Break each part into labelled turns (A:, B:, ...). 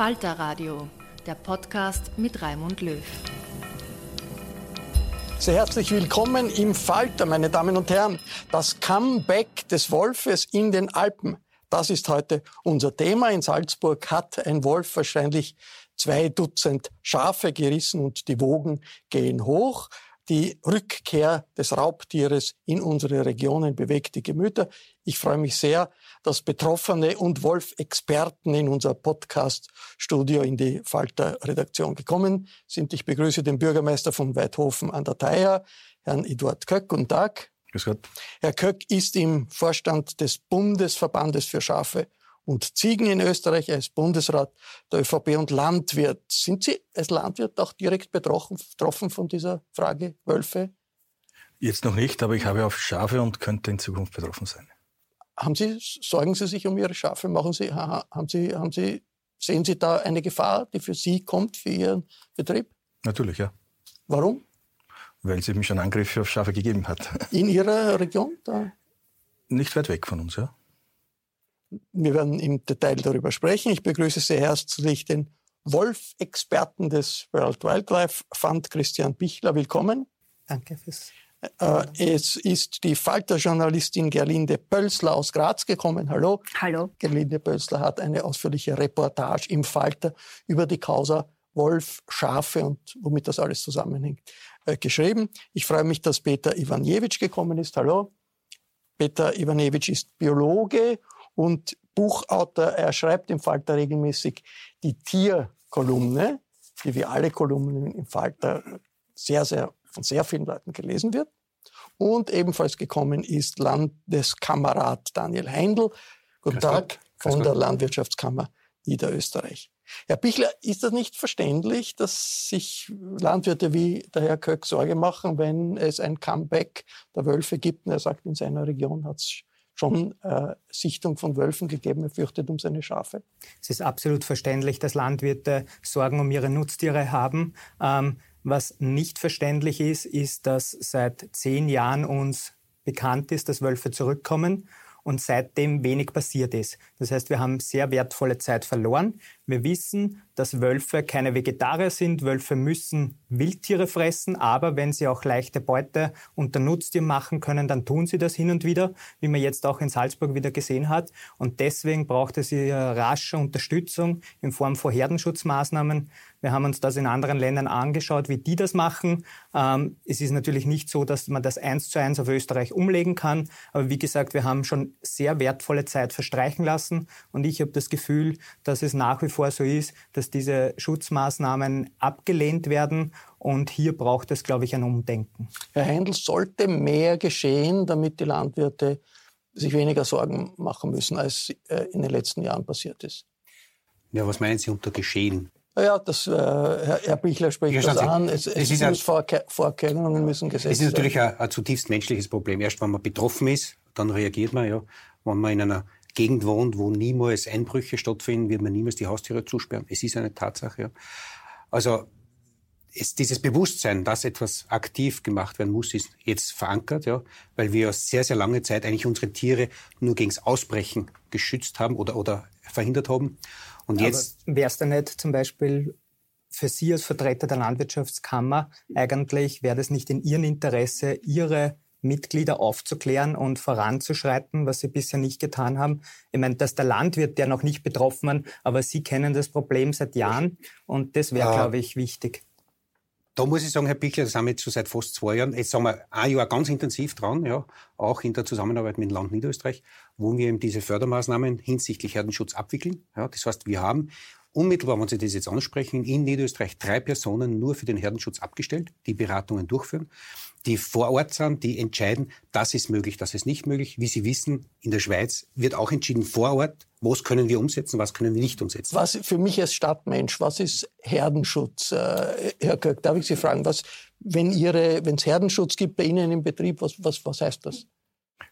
A: Falter Radio, der Podcast mit Raimund Löw.
B: Sehr herzlich willkommen im Falter, meine Damen und Herren. Das Comeback des Wolfes in den Alpen. Das ist heute unser Thema. In Salzburg hat ein Wolf wahrscheinlich zwei Dutzend Schafe gerissen und die Wogen gehen hoch. Die Rückkehr des Raubtieres in unsere Regionen bewegt die Gemüter. Ich freue mich sehr, dass Betroffene und Wolf-Experten in unser Podcast-Studio in die Falter-Redaktion gekommen sind. Ich begrüße den Bürgermeister von Weidhofen an der Theier, Herrn Eduard Köck. Guten Tag.
C: Grüß Gott.
B: Herr Köck ist im Vorstand des Bundesverbandes für Schafe und Ziegen in Österreich. Er ist Bundesrat der ÖVP und Landwirt. Sind Sie als Landwirt auch direkt betroffen von dieser Frage Wölfe?
C: Jetzt noch nicht, aber ich habe auf Schafe und könnte in Zukunft betroffen sein.
B: Haben Sie, sorgen Sie sich um Ihre Schafe? Machen Sie, haben Sie, haben Sie, sehen Sie da eine Gefahr, die für Sie kommt, für Ihren Betrieb?
C: Natürlich, ja.
B: Warum?
C: Weil es eben schon Angriffe auf Schafe gegeben hat.
B: In Ihrer Region? Da?
C: Nicht weit weg von uns, ja.
B: Wir werden im Detail darüber sprechen. Ich begrüße sehr herzlich den Wolf-Experten des World Wildlife Fund, Christian Bichler. Willkommen.
D: Danke fürs
B: es ist die Falter-Journalistin Gerlinde Pölsler aus Graz gekommen. Hallo.
D: Hallo.
B: Gerlinde Pölsler hat eine ausführliche Reportage im Falter über die Causa Wolf, Schafe und womit das alles zusammenhängt, äh, geschrieben. Ich freue mich, dass Peter Ivanjewitsch gekommen ist. Hallo. Peter Ivanjewitsch ist Biologe und Buchautor. Er schreibt im Falter regelmäßig die Tierkolumne, die wie alle Kolumnen im Falter sehr, sehr von sehr vielen Leuten gelesen wird. Und ebenfalls gekommen ist Landeskamerad Daniel Heindl. Guten Grüß Tag von Grüß der Landwirtschaftskammer Niederösterreich. Herr Bichler, ist das nicht verständlich, dass sich Landwirte wie der Herr Köck Sorge machen, wenn es ein Comeback der Wölfe gibt? Und er sagt, in seiner Region hat es schon äh, Sichtung von Wölfen gegeben. Er fürchtet um seine Schafe.
D: Es ist absolut verständlich, dass Landwirte Sorgen um ihre Nutztiere haben. Ähm, was nicht verständlich ist, ist, dass seit zehn Jahren uns bekannt ist, dass Wölfe zurückkommen und seitdem wenig passiert ist. Das heißt, wir haben sehr wertvolle Zeit verloren. Wir wissen, dass Wölfe keine Vegetarier sind. Wölfe müssen Wildtiere fressen, aber wenn sie auch leichte Beute unter Nutztier machen können, dann tun sie das hin und wieder, wie man jetzt auch in Salzburg wieder gesehen hat. Und deswegen braucht es hier rasche Unterstützung in Form von Herdenschutzmaßnahmen. Wir haben uns das in anderen Ländern angeschaut, wie die das machen. Ähm, es ist natürlich nicht so, dass man das eins zu eins auf Österreich umlegen kann. Aber wie gesagt, wir haben schon sehr wertvolle Zeit verstreichen lassen. Und ich habe das Gefühl, dass es nach wie vor so ist, dass diese Schutzmaßnahmen abgelehnt werden. Und hier braucht es, glaube ich, ein Umdenken.
B: Herr Heindl, sollte mehr geschehen, damit die Landwirte sich weniger Sorgen machen müssen, als äh, in den letzten Jahren passiert ist?
E: Ja, was meinen Sie unter geschehen?
B: Ja, das, äh, Herr, Herr Bichler spricht ja, das Sie, an. Es, es, es muss Vorke Vorkehrungen müssen gesetzt werden.
E: Es ist natürlich ein, ein, zutiefst menschliches Problem. Erst wenn man betroffen ist, dann reagiert man. Ja. Wenn man in einer Gegend wohnt, wo niemals Einbrüche stattfinden, wird man niemals die Haustüre zusperren. Es ist eine Tatsache. Ja. Also es, dieses Bewusstsein, dass etwas aktiv gemacht werden muss, ist jetzt verankert, ja, weil wir sehr, sehr lange Zeit eigentlich unsere Tiere nur gegen das Ausbrechen geschützt haben oder, oder verhindert haben.
D: Und jetzt wäre es dann nicht zum Beispiel für Sie als Vertreter der Landwirtschaftskammer eigentlich, wäre das nicht in Ihrem Interesse, Ihre Mitglieder aufzuklären und voranzuschreiten, was Sie bisher nicht getan haben. Ich meine, dass der Landwirt, der noch nicht betroffen war, aber Sie kennen das Problem seit Jahren und das wäre, ja. glaube ich, wichtig.
E: Da muss ich sagen, Herr Bichler, das haben wir jetzt schon seit fast zwei Jahren, jetzt sagen wir ein Jahr ganz intensiv dran, ja, auch in der Zusammenarbeit mit dem Land Niederösterreich, wo wir eben diese Fördermaßnahmen hinsichtlich Herdenschutz abwickeln. Ja, das heißt, wir haben unmittelbar, wenn Sie das jetzt ansprechen, in Niederösterreich drei Personen nur für den Herdenschutz abgestellt, die Beratungen durchführen die vor Ort sind, die entscheiden, das ist möglich, das ist nicht möglich. Wie Sie wissen, in der Schweiz wird auch entschieden vor Ort, was können wir umsetzen, was können wir nicht umsetzen.
B: Was für mich als Stadtmensch, was ist Herdenschutz? Äh, Herr Kirk, darf ich Sie fragen, was, wenn es Herdenschutz gibt bei Ihnen im Betrieb, was, was, was heißt das?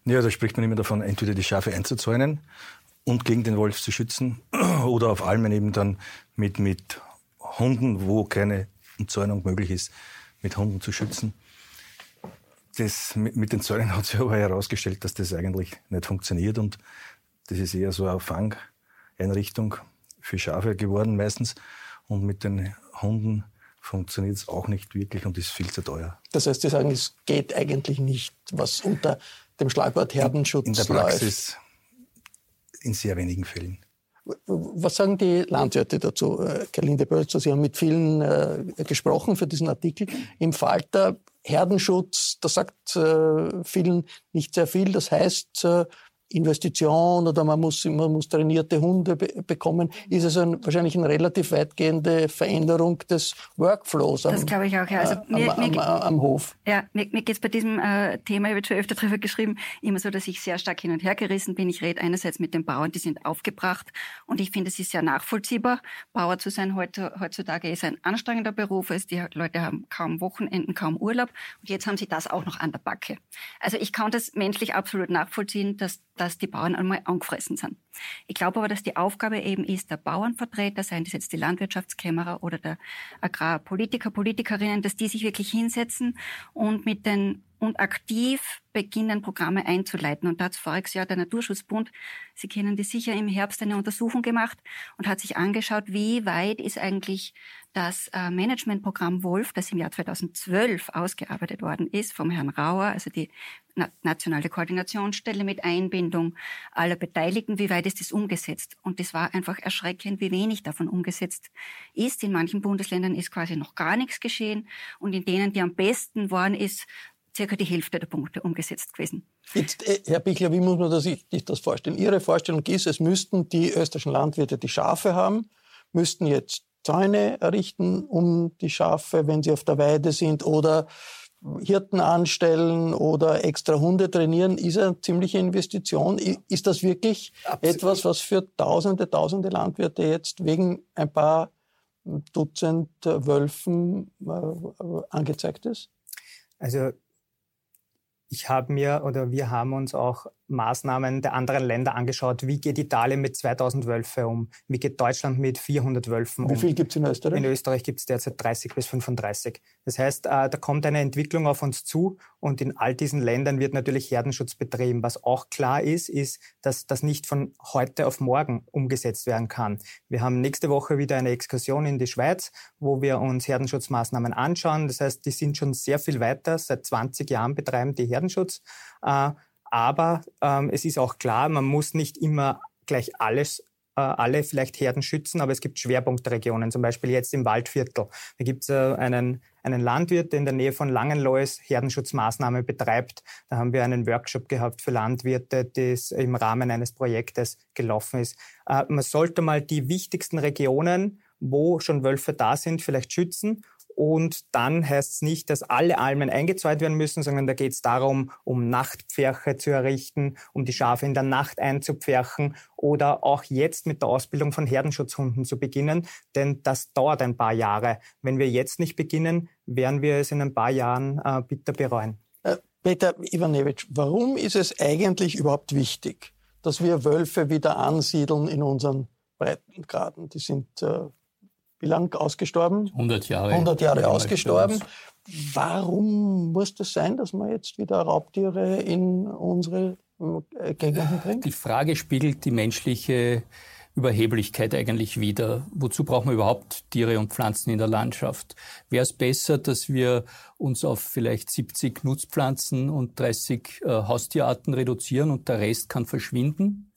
C: Ja, da spricht man immer davon, entweder die Schafe einzuzäunen und gegen den Wolf zu schützen oder auf Almen eben dann mit, mit Hunden, wo keine Umzäunung möglich ist, mit Hunden zu schützen das mit, mit den Zäunen hat sich aber herausgestellt, dass das eigentlich nicht funktioniert und das ist eher so eine Fangeinrichtung für Schafe geworden meistens und mit den Hunden funktioniert es auch nicht wirklich und ist viel zu teuer.
B: Das heißt, Sie sagen, es geht eigentlich nicht, was unter dem Schlagwort Herdenschutz
C: In der Praxis läuft. In sehr wenigen Fällen.
B: Was sagen die Landwirte dazu? Äh, Lindebölzer, Sie haben mit vielen äh, gesprochen für diesen Artikel. Im Falter Herdenschutz, da sagt äh, vielen nicht sehr viel. Das heißt, Investition oder man muss, man muss trainierte Hunde be bekommen, ist es ein, wahrscheinlich eine relativ weitgehende Veränderung des Workflows
F: am, das glaube ich auch, ja. also
B: äh, mir, am, am, am, Hof.
F: Ja, mir, mir geht es bei diesem äh, Thema, ich habe schon öfter darüber geschrieben, immer so, dass ich sehr stark hin und her gerissen bin. Ich rede einerseits mit den Bauern, die sind aufgebracht und ich finde, es ist sehr nachvollziehbar. Bauer zu sein heute, heutzutage ist ein anstrengender Beruf. Also die Leute haben kaum Wochenenden, kaum Urlaub und jetzt haben sie das auch noch an der Backe. Also ich kann das menschlich absolut nachvollziehen, dass dass die Bauern einmal angefressen sind. Ich glaube aber, dass die Aufgabe eben ist, der Bauernvertreter, seien das jetzt die Landwirtschaftskämmerer oder der Agrarpolitiker, Politikerinnen, dass die sich wirklich hinsetzen und mit den und aktiv beginnen, Programme einzuleiten. Und da hat voriges Jahr der Naturschutzbund, Sie kennen die sicher, im Herbst eine Untersuchung gemacht und hat sich angeschaut, wie weit ist eigentlich das äh, Managementprogramm Wolf, das im Jahr 2012 ausgearbeitet worden ist, vom Herrn Rauer, also die nationale Koordinationsstelle mit Einbindung aller Beteiligten, wie weit ist das umgesetzt? Und das war einfach erschreckend, wie wenig davon umgesetzt ist. In manchen Bundesländern ist quasi noch gar nichts geschehen und in denen, die am besten waren, ist circa die Hälfte der Punkte umgesetzt gewesen.
B: Jetzt, äh, Herr Bichler, wie muss man sich das vorstellen? Ihre Vorstellung ist, es müssten die österreichischen Landwirte die Schafe haben, müssten jetzt Zäune errichten um die Schafe, wenn sie auf der Weide sind, oder Hirten anstellen oder extra Hunde trainieren, ist eine ziemliche Investition. Ist das wirklich Absolut. etwas, was für Tausende, Tausende Landwirte jetzt wegen ein paar Dutzend Wölfen äh, angezeigt ist?
D: Also ich habe mir oder wir haben uns auch Maßnahmen der anderen Länder angeschaut. Wie geht Italien mit 2000 Wölfe um? Wie geht Deutschland mit 400 Wölfen um?
B: Wie viel gibt es in Österreich?
D: In Österreich gibt es derzeit 30 bis 35. Das heißt, äh, da kommt eine Entwicklung auf uns zu und in all diesen Ländern wird natürlich Herdenschutz betrieben. Was auch klar ist, ist, dass das nicht von heute auf morgen umgesetzt werden kann. Wir haben nächste Woche wieder eine Exkursion in die Schweiz, wo wir uns Herdenschutzmaßnahmen anschauen. Das heißt, die sind schon sehr viel weiter. Seit 20 Jahren betreiben die Herdenschutz. Aber ähm, es ist auch klar, man muss nicht immer gleich alles äh, alle vielleicht Herden schützen, aber es gibt Schwerpunktregionen, zum Beispiel jetzt im Waldviertel. Da gibt es äh, einen, einen Landwirt, der in der Nähe von Langenlois Herdenschutzmaßnahmen betreibt. Da haben wir einen Workshop gehabt für Landwirte, das im Rahmen eines Projektes gelaufen ist. Äh, man sollte mal die wichtigsten Regionen, wo schon Wölfe da sind, vielleicht schützen Und dann heißt es nicht, dass alle Almen eingezäunt werden müssen, sondern da geht es darum, um Nachtpferche zu errichten, um die Schafe in der Nacht einzupferchen oder auch jetzt mit der Ausbildung von Herdenschutzhunden zu beginnen, denn das dauert ein paar Jahre. Wenn wir jetzt nicht beginnen, werden wir es in ein paar Jahren äh, bitter bereuen.
B: Äh, Peter Ivanewitsch, warum ist es eigentlich überhaupt wichtig, dass wir Wölfe wieder ansiedeln in unseren Breitengraden? Die sind äh, wie lang ausgestorben?
G: 100 Jahre.
B: 100 Jahre ausgestorben. Warum muss das sein, dass man jetzt wieder Raubtiere in unsere äh, Gegenden bringt?
G: Die Frage spiegelt die menschliche Überheblichkeit eigentlich wieder. Wozu brauchen wir überhaupt Tiere und Pflanzen in der Landschaft? Wäre es besser, dass wir uns auf vielleicht 70 Nutzpflanzen und 30 äh, Haustierarten reduzieren und der Rest kann verschwinden?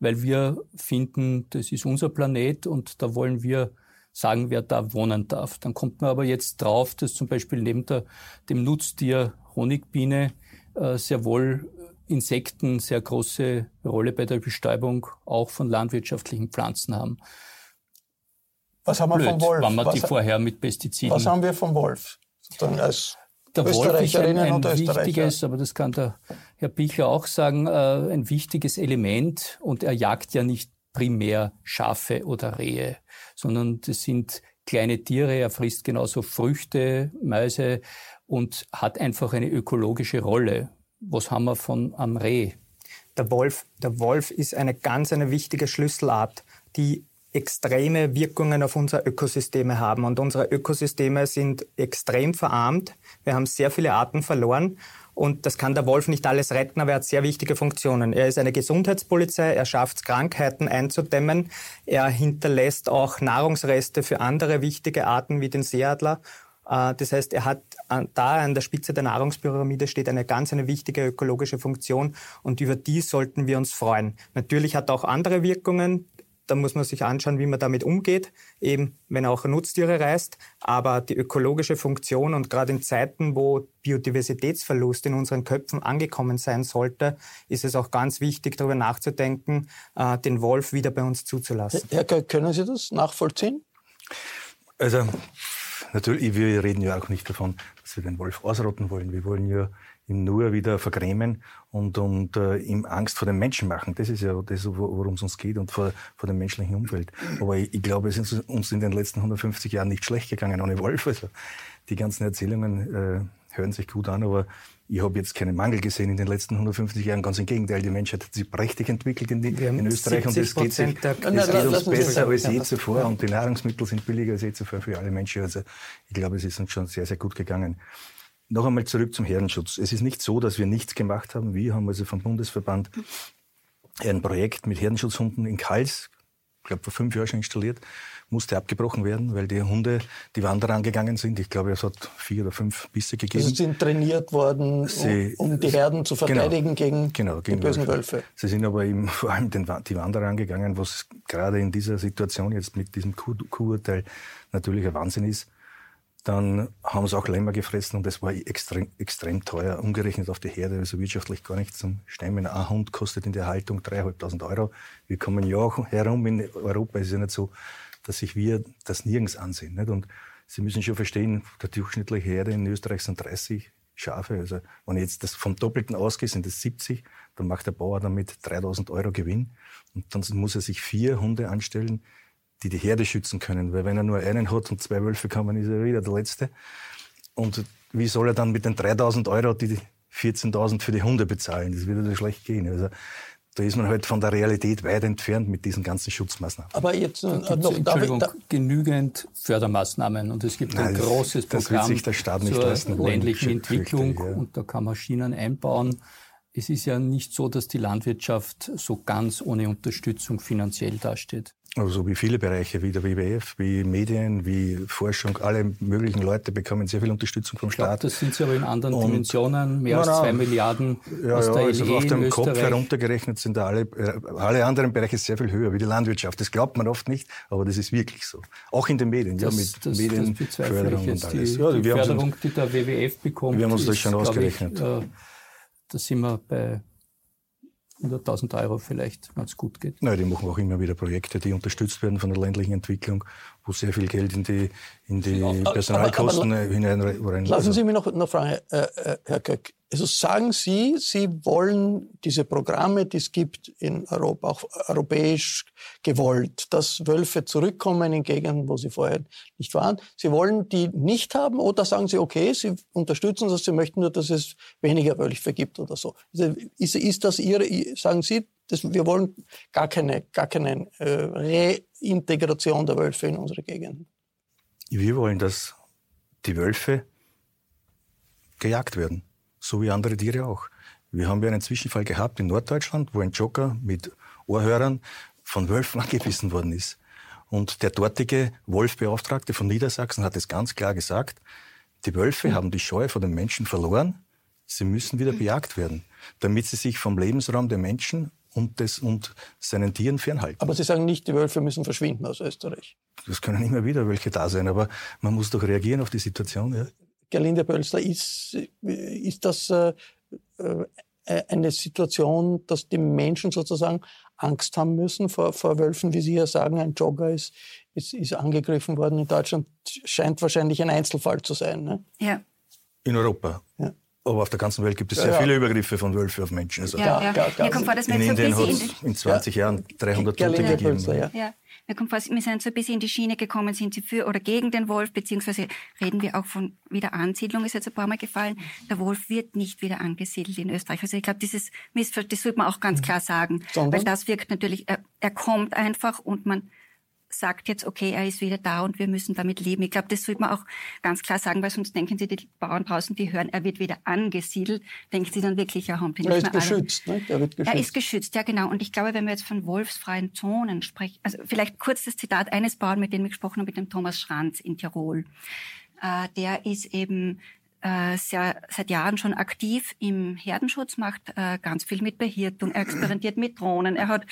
G: Weil wir finden, das ist unser Planet und da wollen wir sagen, wer da wohnen darf. Dann kommt man aber jetzt drauf, dass zum Beispiel neben der, dem Nutztier Honigbiene äh, sehr wohl Insekten sehr große Rolle bei der Bestäubung auch von landwirtschaftlichen Pflanzen haben.
B: Was haben wir
G: Blöd,
B: vom Wolf?
G: Wenn man
B: was,
G: die vorher mit Pestiziden.
B: Was haben wir vom Wolf? Als
G: der Wolf ist ein, ein wichtiges, aber das kann der Herr Pichler auch sagen, äh, ein wichtiges Element und er jagt ja nicht primär Schafe oder Rehe, sondern das sind kleine Tiere. Er frisst genauso Früchte, Mäuse und hat einfach eine ökologische Rolle. Was haben wir von am Reh?
D: Der Wolf, der Wolf ist eine ganz eine wichtige Schlüsselart, die extreme Wirkungen auf unsere Ökosysteme haben. Und unsere Ökosysteme sind extrem verarmt. Wir haben sehr viele Arten verloren. Und das kann der Wolf nicht alles retten, aber er hat sehr wichtige Funktionen. Er ist eine Gesundheitspolizei, er schafft es, Krankheiten einzudämmen, er hinterlässt auch Nahrungsreste für andere wichtige Arten wie den Seeadler. Äh, das heißt, er hat da an der Spitze der Nahrungspyramide steht eine ganz eine wichtige ökologische Funktion und über die sollten wir uns freuen. Natürlich hat er auch andere Wirkungen. Da muss man sich anschauen, wie man damit umgeht, eben wenn auch Nutztiere reißt. Aber die ökologische Funktion und gerade in Zeiten, wo Biodiversitätsverlust in unseren Köpfen angekommen sein sollte, ist es auch ganz wichtig, darüber nachzudenken, äh, den Wolf wieder bei uns zuzulassen.
B: Herr Göck, können Sie das nachvollziehen?
C: Also natürlich, wir reden ja auch nicht davon, dass wir den Wolf ausrotten wollen. Wir wollen ja ihn nur wieder vergrämen und, und äh, ihm Angst vor den Menschen machen. Das ist ja das, worum es uns geht und vor, vor dem menschlichen Umfeld. Aber ich, ich glaube, es ist uns in den letzten 150 Jahren nicht schlecht gegangen ohne Wolf. Also die ganzen Erzählungen äh, hören sich gut an, aber ich habe jetzt keinen Mangel gesehen in den letzten 150 Jahren. Ganz im Gegenteil, die Menschheit hat sich prächtig entwickelt in, die, in Österreich und es geht, sich, es geht uns besser als je zuvor und die Nahrungsmittel sind billiger als je zuvor für alle Menschen. Also ich glaube, es ist uns schon sehr, sehr gut gegangen. Noch einmal zurück zum Herdenschutz. Es ist nicht so, dass wir nichts gemacht haben. Wir haben also vom Bundesverband ein Projekt mit Herdenschutzhunden in Kals, ich glaube vor fünf Jahren schon installiert, musste abgebrochen werden, weil die Hunde die Wanderer angegangen sind. Ich glaube, es hat vier oder fünf Bisse gegeben.
B: Sie sind trainiert worden, Sie, um, um, die Herden zu genau. verteidigen genau, gegen, genau, gegen die bösen Wölfe. Wölfe.
C: Sie sind aber eben vor allem den, die Wanderer angegangen, was gerade in dieser Situation jetzt mit diesem Kuhurteil natürlich ein Wahnsinn ist. Dann haben sie auch Lämmer gefressen und das war extrem, extrem teuer, umgerechnet auf die Herde, also wirtschaftlich gar nicht zum Stemmen. Ein Hund kostet in der Haltung 3.500 Euro. Wir kommen ja auch herum in Europa. Es ist ja nicht so, dass sich wir das nirgends ansehen. Nicht? Und Sie müssen schon verstehen, der durchschnittliche Herde in Österreich sind 30 Schafe. Also wenn ich jetzt das vom Doppelten ausgehe, sind das 70, dann macht der Bauer damit 3000 Euro Gewinn. Und dann muss er sich vier Hunde anstellen, die die Herde schützen können. Weil wenn er nur einen hat und zwei Wölfe kann, ist er wieder der Letzte. Und wie soll er dann mit den 3000 Euro die 14.000 für die Hunde bezahlen? Das würde ja schlecht gehen. Also da ist man halt von der Realität weit entfernt mit diesen ganzen Schutzmaßnahmen.
G: Aber jetzt äh, noch Entschuldigung, da, genügend Fördermaßnahmen und es gibt Nein, ein großes das, Programm
C: sich der Staat nicht
G: zur ländlichen Entwicklung ja. und da kann man Schienen einbauen. Es ist ja nicht so, dass die Landwirtschaft so ganz ohne Unterstützung finanziell dasteht.
C: Also wie viele Bereiche, wie der WWF, wie Medien, wie Forschung, alle möglichen Leute bekommen sehr viel Unterstützung vom Staat.
G: Glaub, das sind sie aber in anderen und Dimensionen, mehr na, als zwei Milliarden
C: ja, aus ja, der also LE auf dem Kopf heruntergerechnet sind da alle, äh, alle anderen Bereiche sehr viel höher, wie die Landwirtschaft. Das glaubt man oft nicht, aber das ist wirklich so. Auch in den Medien,
G: das,
C: ja, mit
G: das,
C: Medienförderung
G: und alles. Die, ja, die Förderung, die der WWF bekommt,
C: wir haben uns das schon ausgerechnet. Ich, äh,
G: da sind wir bei 100.000 Euro vielleicht, wenn es gut geht.
C: Nein, die machen auch immer wieder Projekte, die unterstützt werden von der ländlichen Entwicklung, wo sehr viel Geld in die, in die Personalkosten aber, aber, hinein
B: rein. Lassen Sie mich noch, noch fragen, äh, äh, Herr Köck. Also sagen Sie, Sie wollen diese Programme, die es gibt in Europa, auch europäisch gewollt, dass Wölfe zurückkommen in Gegenden, wo sie vorher nicht waren. Sie wollen die nicht haben oder sagen Sie, okay, Sie unterstützen das, Sie möchten nur, dass es weniger Wölfe gibt oder so. Also ist, ist das Ihre, sagen Sie, das, wir wollen gar keine, gar keine äh, Reintegration der Wölfe in unsere Gegenden?
C: Wir wollen, dass die Wölfe gejagt werden so wie andere Tiere auch. Wir haben ja einen Zwischenfall gehabt in Norddeutschland, wo ein Jogger mit Ohrhörern von Wölfen angebissen worden ist. Und der dortige Wolfbeauftragte von Niedersachsen hat es ganz klar gesagt, die Wölfe hm. haben die Scheu vor den Menschen verloren, sie müssen wieder bejagt werden, damit sie sich vom Lebensraum der Menschen und, des, und seinen Tieren fernhalten.
B: Aber Sie sagen nicht, die Wölfe müssen verschwinden aus Österreich.
C: Das können immer wieder welche da sein, aber man muss doch reagieren auf die Situation. Ja.
B: Gerlinde Bölzler, ist, ist das äh, äh, eine Situation, dass die Menschen sozusagen Angst haben müssen vor, vor Wölfen, wie Sie ja sagen, ein Jogger ist, ist, ist angegriffen worden in Deutschland, scheint wahrscheinlich ein Einzelfall zu sein. Ne?
F: Ja.
C: In Europa. Ja. Aber auf der ganzen Welt gibt es sehr ja, viele Übergriffe von Wölfen auf Menschen.
F: Also ja, ja. ja, kommt vor, dass
C: in Indien hat es in 20 Jahren 300 Tote gegeben.
F: Ja. Ja. Mir kommt vor, wir sind so ein bisschen in die Schiene gekommen, sind Sie für oder gegen den Wolf, beziehungsweise reden wir auch von Wiederansiedlung, ist jetzt ein paar Mal gefallen. Der Wolf wird nicht wieder angesiedelt in Österreich. Also ich glaube, dieses Missverständnis, das sollte man auch ganz klar sagen. Sondern? Weil das wirkt natürlich, er, er kommt einfach und man sagt jetzt, okay, er ist wieder da und wir müssen damit leben. Ich glaube, das sollte man auch ganz klar sagen, weil sonst denken Sie, die Bauern draußen, die hören, er wird wieder angesiedelt, denken Sie dann wirklich, ja, haben die
B: nicht Er ist geschützt, ne?
F: Er wird geschützt. Er ist geschützt, ja genau. Und ich glaube, wenn wir jetzt von wolfsfreien Zonen sprechen, also vielleicht kurz das Zitat eines Bauern, mit dem ich gesprochen habe, mit dem Thomas Schranz in Tirol. Äh, der ist eben äh, sehr, seit Jahren schon aktiv im Herdenschutz, macht äh, ganz viel mit Behirtung, er experimentiert mit Drohnen, er hat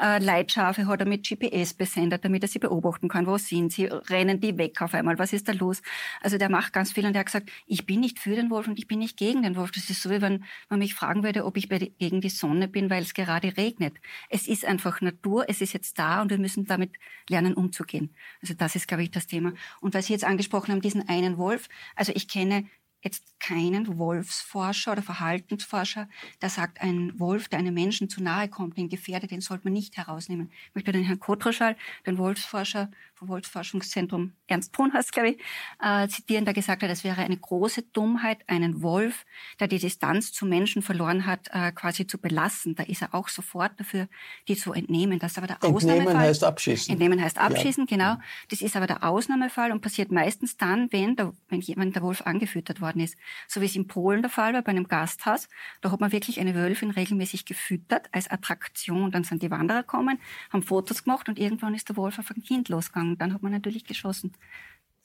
F: äh, Leitschafe, hat er mit GPS besendet, damit er sie beobachten kann, wo sind sie, rennen die weg auf einmal, was ist da los? Also der macht ganz viel und er hat gesagt, ich bin nicht für den Wolf und ich bin nicht gegen den Wolf. Das ist so, wie wenn man mich fragen würde, ob ich gegen die Sonne bin, weil es gerade regnet. Es ist einfach Natur, es ist jetzt da und wir müssen damit lernen umzugehen. Also das ist, glaube ich, das Thema. Und was Sie jetzt angesprochen haben, diesen einen Wolf, also ich kenne jetzt keinen Wolfsforscher oder Verhaltensforscher, der sagt, ein Wolf, der einem Menschen zu nahe kommt, den gefährdet, den sollte man nicht herausnehmen. Ich möchte den Herrn Kotroschall, den Wolfsforscher vom Wolfsforschungszentrum Ernst Brunhast, glaube ich, äh, zitieren, der gesagt hat, es wäre eine große Dummheit, einen Wolf, der die Distanz zu Menschen verloren hat, äh, quasi zu belassen. Da ist er auch sofort dafür, die zu entnehmen. Das ist aber der
B: Entnehmen
F: Ausnahmefall.
B: Entnehmen heißt abschießen.
F: Entnehmen heißt abschießen, ja. genau. Das ist aber der Ausnahmefall und passiert meistens dann, wenn, der, wenn jemand der Wolf angefüttert worden ist. So wie es in Polen der Fall war, bei einem Gasthaus. Da hat man wirklich eine Wölfin regelmäßig gefüttert als Attraktion. Dann sind die Wanderer gekommen, haben Fotos gemacht und irgendwann ist der Wolf auf ein Kind losgegangen. Dann hat man natürlich geschossen.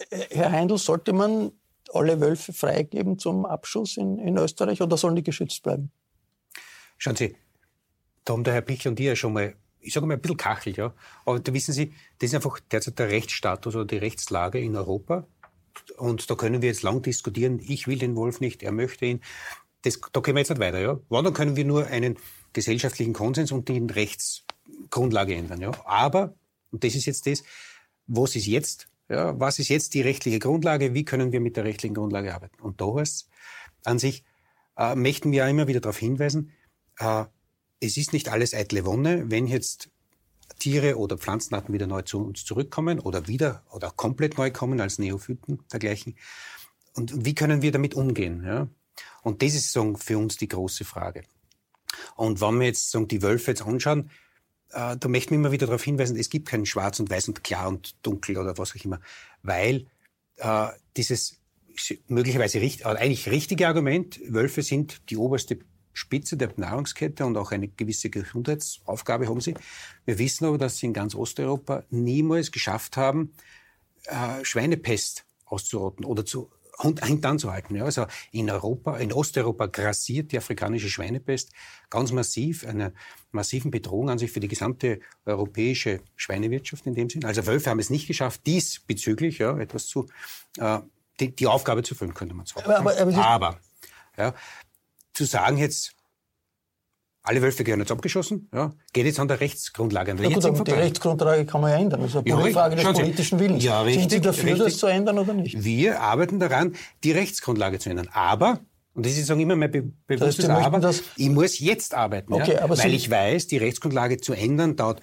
B: Äh, Herr Heindl, sollte man alle Wölfe freigeben zum Abschuss in, in Österreich oder sollen die geschützt bleiben?
E: Schauen Sie, da haben der Herr Pichel und ich ja schon mal, ich sage mal ein bisschen kachelt, ja. Aber da wissen Sie, das ist einfach derzeit der Rechtsstatus oder die Rechtslage in Europa. Und da können wir jetzt lang diskutieren, ich will den Wolf nicht, er möchte ihn. Das, da können wir jetzt nicht weiter. Ja? Wann können wir nur einen gesellschaftlichen Konsens und die Rechtsgrundlage ändern. Ja? Aber, und das ist jetzt das, was ist jetzt, ja, was ist jetzt die rechtliche Grundlage, wie können wir mit der rechtlichen Grundlage arbeiten? Und da heißt an sich, äh, möchten wir ja immer wieder darauf hinweisen, äh, es ist nicht alles eitle Wonne, wenn jetzt Tiere oder Pflanzenarten wieder neu zu uns zurückkommen oder wieder oder komplett neu kommen als Neophyten dergleichen. Und wie können wir damit umgehen? Ja? Und das ist so für uns die große Frage. Und wenn wir jetzt so die Wölfe jetzt anschauen, äh, da möchten wir immer wieder darauf hinweisen, es gibt kein Schwarz und Weiß und Klar und Dunkel oder was auch immer, weil äh, dieses möglicherweise richtig, eigentlich richtige Argument, Wölfe sind die oberste Spitze der Nahrungskette und auch eine gewisse Gesundheitsaufgabe haben sie. Wir wissen aber, dass sie in ganz Osteuropa niemals geschafft haben, äh, Schweinepest auszurotten oder zu hintanzuhalten. Ja, also in Europa, in Osteuropa grassiert die afrikanische Schweinepest ganz massiv, einer massiven Bedrohung an sich für die gesamte europäische Schweinewirtschaft in dem Sinn. Also Wölfe haben es nicht geschafft, diesbezüglich ja, etwas zu, äh, die, die Aufgabe zu füllen, könnte man sagen. Aber, aber, aber, aber ja, zu sagen jetzt, Alle Wölfe gehören jetzt abgeschossen. Ja. Geht jetzt an der Rechtsgrundlage. An der
B: Ja, gut, aber die Rechtsgrundlage kann man ja ändern. Das ist eine
E: Ja,
B: Frage des
E: Sie.
B: politischen Willens.
E: Ja, richtig,
B: Sind Sie dafür,
E: richtig.
B: das zu ändern oder nicht?
E: Wir arbeiten daran, die Rechtsgrundlage zu ändern. Aber, und das ist sagen immer mein be bewusstes
B: Sie möchten
E: Aber,
B: das-
E: ich muss jetzt arbeiten.
B: Okay,
E: ja, weil
B: Sie-
E: ich weiß, die Rechtsgrundlage zu ändern dauert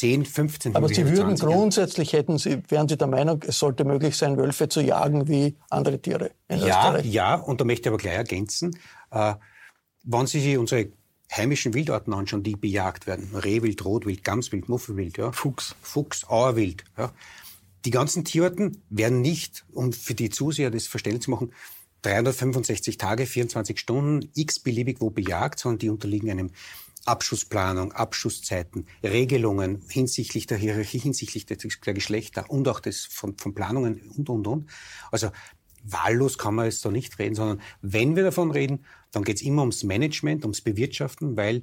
E: 10, 15,
B: Aber Sie
E: 20
B: würden grundsätzlich, hätten Sie, wären Sie der Meinung, es sollte möglich sein, Wölfe zu jagen wie andere Tiere
E: Ja, ja, und da möchte ich aber gleich ergänzen, äh, wenn Sie sich unsere heimischen Wildarten anschauen, die bejagt werden, Rehwild, Rotwild, Gamswild, Muffelwild, ja,
C: Fuchs.
E: Fuchs, Auerwild, ja, die ganzen Tierarten werden nicht, um für die Zuseher das verständlich zu machen, 365 Tage, 24 Stunden, x-beliebig wo bejagt, sondern die unterliegen einem Abschussplanung, Abschusszeiten, Regelungen hinsichtlich der Hierarchie, hinsichtlich der, Geschlechter und auch des, von, von Planungen und, und, und. Also wahllos kann man jetzt da nicht reden, sondern wenn wir davon reden, dann geht es immer ums Management, ums Bewirtschaften, weil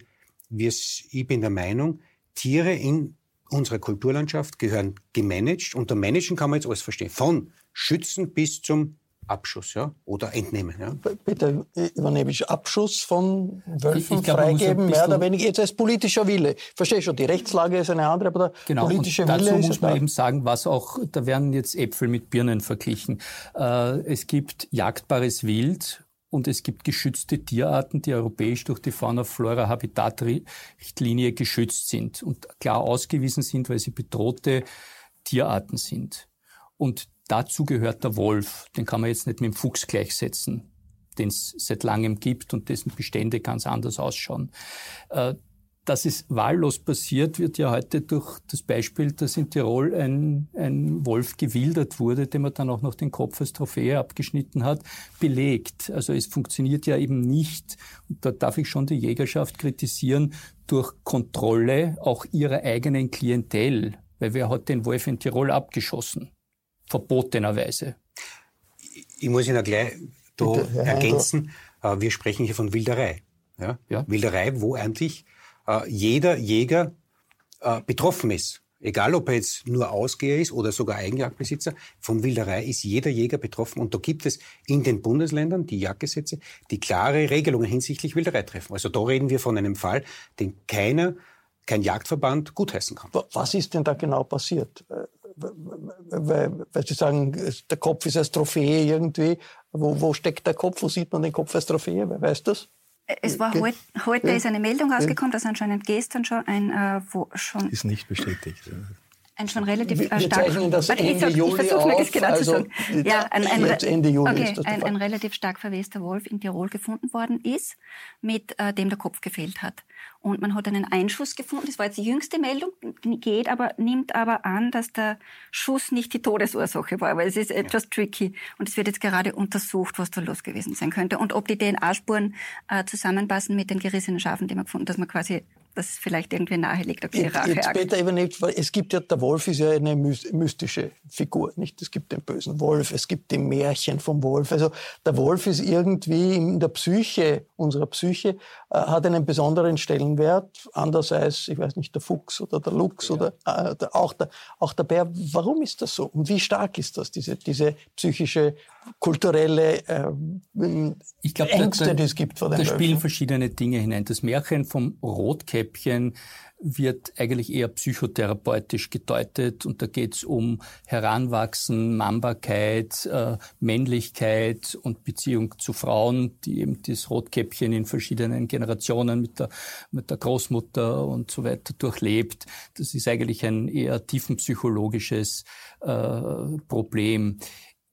E: ich bin der Meinung, Tiere in unserer Kulturlandschaft gehören gemanagt. Unter Managen kann man jetzt alles verstehen. Von Schützen bis zum Abschuss ja, oder Entnehmen. Ja.
B: Bitte, Ivanewitsch, Abschuss von Wölfen
G: Ich muss ein
B: freigeben, mehr oder weniger, jetzt als politischer Wille. Ich verstehe schon, die Rechtslage ist eine andere, aber der
G: Genau,
B: politische
G: und dazu
B: Wille ist
G: muss
B: es
G: man eben sagen, was auch, da werden jetzt Äpfel mit Birnen verglichen. Äh, es gibt jagdbares Wild und es gibt geschützte Tierarten, die europäisch durch die Fauna-Flora-Habitat-Richtlinie geschützt sind und klar ausgewiesen sind, weil sie bedrohte Tierarten sind. Und dazu gehört der Wolf. Den kann man jetzt nicht mit dem Fuchs gleichsetzen, den es seit langem gibt und dessen Bestände ganz anders ausschauen. Äh, dass es wahllos passiert, wird ja heute durch das Beispiel, dass in Tirol ein, ein Wolf gewildert wurde, dem man dann auch noch den Kopf als Trophäe abgeschnitten hat, belegt. Also es funktioniert ja eben nicht, und da darf ich schon die Jägerschaft kritisieren, durch Kontrolle auch ihrer eigenen Klientel. Weil wer hat den Wolf in Tirol abgeschossen? Verbotenerweise.
E: Ich muss Ihnen gleich da
B: Bitte,
E: ergänzen, äh, wir sprechen hier von Wilderei. Ja?
G: Ja.
E: Wilderei, wo eigentlich äh, jeder Jäger äh, betroffen ist. Egal, ob er jetzt nur Ausgeher ist oder sogar Eigenjagdbesitzer, von Wilderei ist jeder Jäger betroffen. Und da gibt es in den Bundesländern die Jagdgesetze, die klare Regelungen hinsichtlich Wilderei treffen. Also da reden wir von einem Fall, den keiner, kein Jagdverband gutheißen kann.
B: Wa- Was ist denn da genau passiert? Weil, weil Sie sagen, der Kopf ist als Trophäe irgendwie. Wo, wo steckt der Kopf? Wo sieht man den Kopf als Trophäe? Wer weiß das?
F: Es war
B: Ge-
F: heut, heute
B: Ja.
F: ist eine Meldung rausgekommen, dass anscheinend gestern schon ein, äh, wo schon,
C: Ist nicht bestätigt.
F: Ein schon relativ
B: Wir-
F: äh,
B: wir
F: stark.
B: zeichnen das
F: Warte, ich
B: Ende
F: ich
B: Juli
F: versuche mir das
B: auf,
F: genau
B: also
F: zu sagen. Ja, ein, ein,
B: Ende Juli
F: okay,
B: ist das
F: ein, ein relativ stark verwester Wolf in Tirol gefunden worden ist, mit äh, dem der Kopf gefehlt hat. Und man hat einen Einschuss gefunden. Das war jetzt die jüngste Meldung, geht aber, nimmt aber an, dass der Schuss nicht die Todesursache war, weil es ist etwas tricky. Und es wird jetzt gerade untersucht, was da los gewesen sein könnte. Und ob die DNA-Spuren äh, zusammenpassen mit den gerissenen Schafen, die man gefunden dass man quasi, dass es vielleicht irgendwie nahe liegt, okay,
B: Jetzt, jetzt. Peter Ebenett, weil es gibt ja, der Wolf ist ja eine mys- mystische Figur, nicht? Es gibt den bösen Wolf, es gibt die Märchen vom Wolf. Also der Wolf ist irgendwie in der Psyche, unserer Psyche, äh, hat einen besonderen Stellenwert, anders als, ich weiß nicht, der Fuchs oder der Luchs oder äh, der, auch, der, auch der Bär. Warum ist das so? Und wie stark ist das, diese, diese psychische, kulturelle äh,
G: Ich glaube,
B: Ängste, die es gibt vor den
G: Da spielen
B: Wölfen?
G: verschiedene Dinge hinein. Das Märchen vom Rotkäppchen wird eigentlich eher psychotherapeutisch gedeutet und da geht es um Heranwachsen, Mannbarkeit, äh, Männlichkeit und Beziehung zu Frauen, die eben das Rotkäppchen in verschiedenen Generationen mit der, mit der Großmutter und so weiter durchlebt. Das ist eigentlich ein eher tiefenpsychologisches äh, Problem.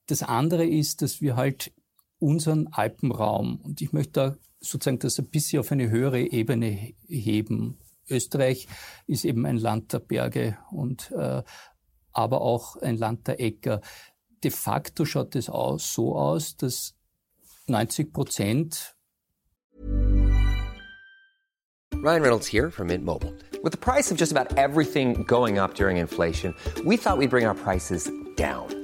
G: Das andere ist, dass wir halt unseren Alpenraum, und ich möchte da sozusagen das ein bisschen auf eine höhere Ebene heben. Österreich ist eben ein Land der Berge und äh, aber auch ein Land der Äcker. De facto schaut es so aus, dass 90 Prozent
H: Ryan Reynolds here from Mint Mobile. With the price of just about everything going up during inflation, we thought we'd bring our prices down.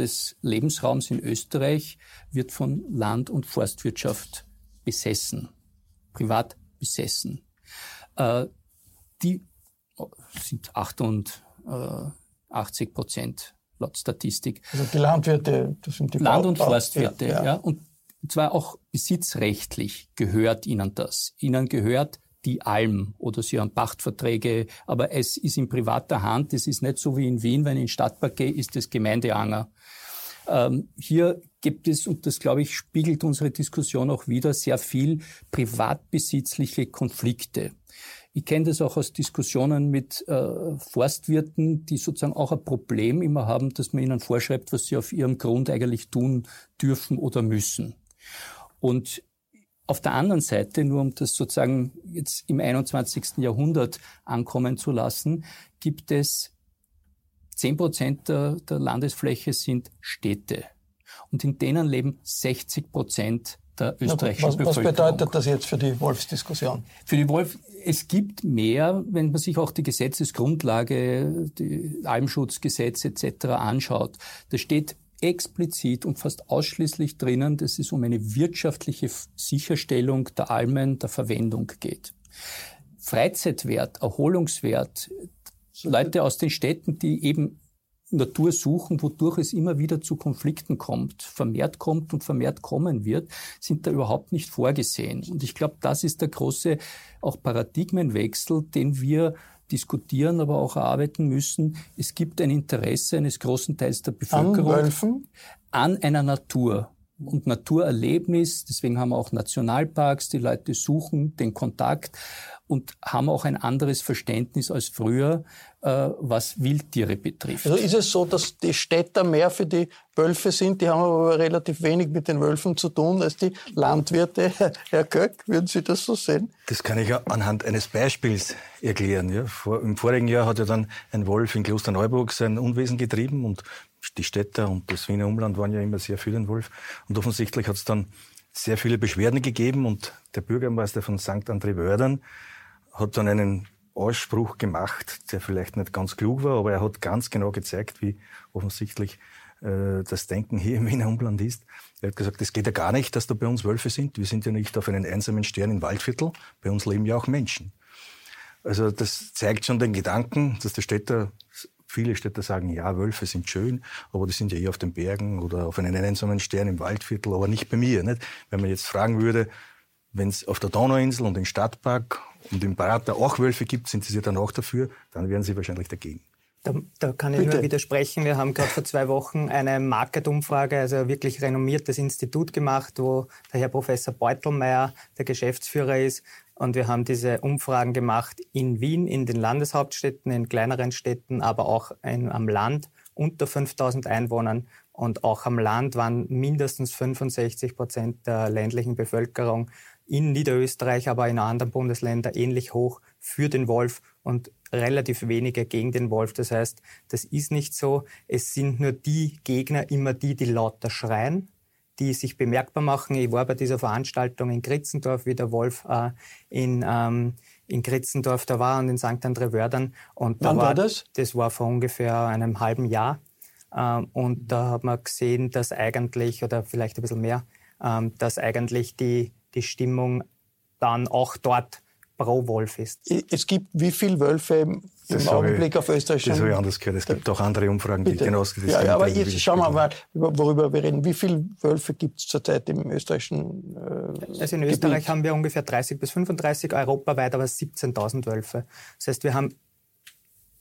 G: des Lebensraums in Österreich wird von Land- und Forstwirtschaft besessen, privat besessen. Äh, die sind 88 Prozent laut Statistik.
B: Also die Landwirte, das sind die
G: Land- und Forstwirte, ja, ja. Und zwar auch besitzrechtlich gehört ihnen das. Ihnen gehört die Alm oder sie haben Pachtverträge, aber es ist in privater Hand. Es ist nicht so wie in Wien, wenn ich in Stadtpark gehe, ist das Gemeindeanger. Ähm, hier gibt es, und das glaube ich spiegelt unsere Diskussion auch wieder, sehr viel privatbesitzliche Konflikte. Ich kenne das auch aus Diskussionen mit äh, Forstwirten, die sozusagen auch ein Problem immer haben, dass man ihnen vorschreibt, was sie auf ihrem Grund eigentlich tun dürfen oder müssen. Und auf der anderen Seite, nur um das sozusagen jetzt im 21. Jahrhundert ankommen zu lassen, gibt es 10 Prozent der, der Landesfläche sind Städte. Und in denen leben 60 Prozent der österreichischen
B: was,
G: Bevölkerung.
B: Was bedeutet das jetzt für die Wolfsdiskussion?
G: Für die Wolf, es gibt mehr, wenn man sich auch die Gesetzesgrundlage, die Almschutzgesetz etc. anschaut. Da steht explizit und fast ausschließlich drinnen, dass es um eine wirtschaftliche Sicherstellung der Almen, der Verwendung geht. Freizeitwert, Erholungswert, Leute aus den Städten, die eben Natur suchen, wodurch es immer wieder zu Konflikten kommt, vermehrt kommt und vermehrt kommen wird, sind da überhaupt nicht vorgesehen. Und ich glaube, das ist der große auch Paradigmenwechsel, den wir diskutieren, aber auch erarbeiten müssen. Es gibt ein Interesse eines großen Teils der Bevölkerung
B: an,
G: an einer Natur und Naturerlebnis. Deswegen haben wir auch Nationalparks. Die Leute suchen den Kontakt und haben auch ein anderes Verständnis als früher, was Wildtiere betrifft.
B: Also ist es so, dass die Städter mehr für die Wölfe sind? Die haben aber relativ wenig mit den Wölfen zu tun als die Landwirte. Herr Köck, würden Sie das so sehen?
C: Das kann ich anhand eines Beispiels erklären. Ja. Vor, Im vorigen Jahr hat ja dann ein Wolf in Klosterneuburg sein Unwesen getrieben und die Städter und das Wiener Umland waren ja immer sehr für den Wolf. Und offensichtlich hat es dann sehr viele Beschwerden gegeben und der Bürgermeister von St. André Wördern hat dann einen Ausspruch gemacht, der vielleicht nicht ganz klug war, aber er hat ganz genau gezeigt, wie offensichtlich äh, das Denken hier im Wiener Umland ist. Er hat gesagt, es geht ja gar nicht, dass da bei uns Wölfe sind. Wir sind ja nicht auf einen einsamen Stern im Waldviertel. Bei uns leben ja auch Menschen. Also das zeigt schon den Gedanken, dass der Städter, viele Städter sagen, ja, Wölfe sind schön, aber die sind ja eher auf den Bergen oder auf einen einsamen Stern im Waldviertel, aber nicht bei mir. Nicht? Wenn man jetzt fragen würde, wenn es auf der Donauinsel und im Stadtpark und im Prater auch Wölfe gibt, sind Sie dann auch dafür, dann wären Sie wahrscheinlich dagegen.
D: Da, da kann ich Bitte. nur widersprechen. Wir haben gerade vor zwei Wochen eine Market-Umfrage, also ein wirklich renommiertes Institut gemacht, wo der Herr Professor Beutelmeier der Geschäftsführer ist. Und wir haben diese Umfragen gemacht in Wien, in den Landeshauptstädten, in kleineren Städten, aber auch in, am Land unter 5000 Einwohnern. Und auch am Land waren mindestens 65 Prozent der ländlichen Bevölkerung in Niederösterreich, aber in anderen Bundesländern ähnlich hoch für den Wolf und relativ wenige gegen den Wolf. Das heißt, das ist nicht so. Es sind nur die Gegner immer die, die lauter schreien, die sich bemerkbar machen. Ich war bei dieser Veranstaltung in Kritzendorf, wie der Wolf äh, in, ähm, in Kritzendorf da war und in St. André-Wördern. Und
B: da Wann war, war das?
D: Das war vor ungefähr einem halben Jahr. Ähm, und da hat man gesehen, dass eigentlich, oder vielleicht ein bisschen mehr, ähm, dass eigentlich die die Stimmung dann auch dort pro Wolf ist.
B: Es gibt wie viele Wölfe im das Augenblick
C: ich,
B: auf Österreich
C: Das habe ich anders gehört. Es gibt auch andere Umfragen, die genau das
B: Ja, ja aber jetzt schauen wir mal, worüber wir reden. Wie viele Wölfe gibt es zurzeit im österreichischen
D: äh, Also in Österreich Gebiet? haben wir ungefähr 30 bis 35, europaweit aber 17.000 Wölfe. Das heißt, wir haben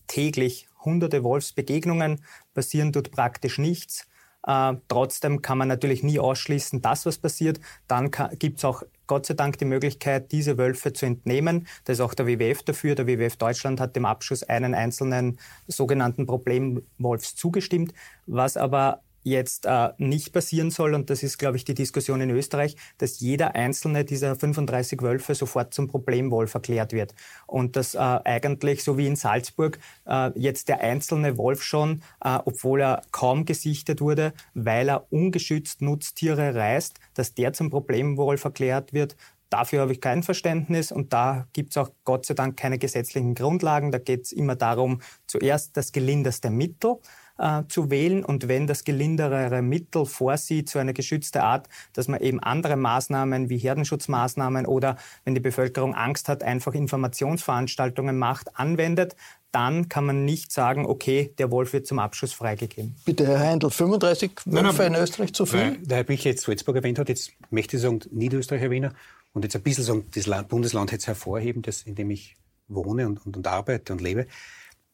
D: täglich hunderte Wolfsbegegnungen, passieren dort praktisch nichts. Äh, trotzdem kann man natürlich nie ausschließen, dass was passiert. Dann gibt es auch Gott sei Dank die Möglichkeit, diese Wölfe zu entnehmen. Da ist auch der WWF dafür. Der WWF Deutschland hat dem Abschuss einen einzelnen sogenannten Problemwolfs zugestimmt. Was aber jetzt äh, nicht passieren soll, und das ist, glaube ich, die Diskussion in Österreich, dass jeder einzelne dieser 35 Wölfe sofort zum Problemwolf erklärt wird. Und dass äh, eigentlich, so wie in Salzburg, äh, jetzt der einzelne Wolf schon, äh, obwohl er kaum gesichtet wurde, weil er ungeschützt Nutztiere reißt, dass der zum Problemwolf erklärt wird, Dafür habe ich kein Verständnis und da gibt es auch Gott sei Dank keine gesetzlichen Grundlagen. Da geht es immer darum, zuerst das gelindeste Mittel äh, zu wählen und wenn das gelinderere Mittel vorsieht, so eine geschützte Art, dass man eben andere Maßnahmen wie Herdenschutzmaßnahmen oder wenn die Bevölkerung Angst hat, einfach Informationsveranstaltungen macht, anwendet, dann kann man nicht sagen, okay, der Wolf wird zum Abschuss freigegeben.
B: Bitte, Herr Heindl, 35 Wölfe in Österreich zu viel?
E: Der Herr Büchler jetzt Salzburg erwähnt hat, jetzt möchte ich sagen, Niederösterreich erwähnen und jetzt ein bisschen sagen, das Bundesland jetzt hervorheben, das, in dem ich wohne und, und, und arbeite und lebe.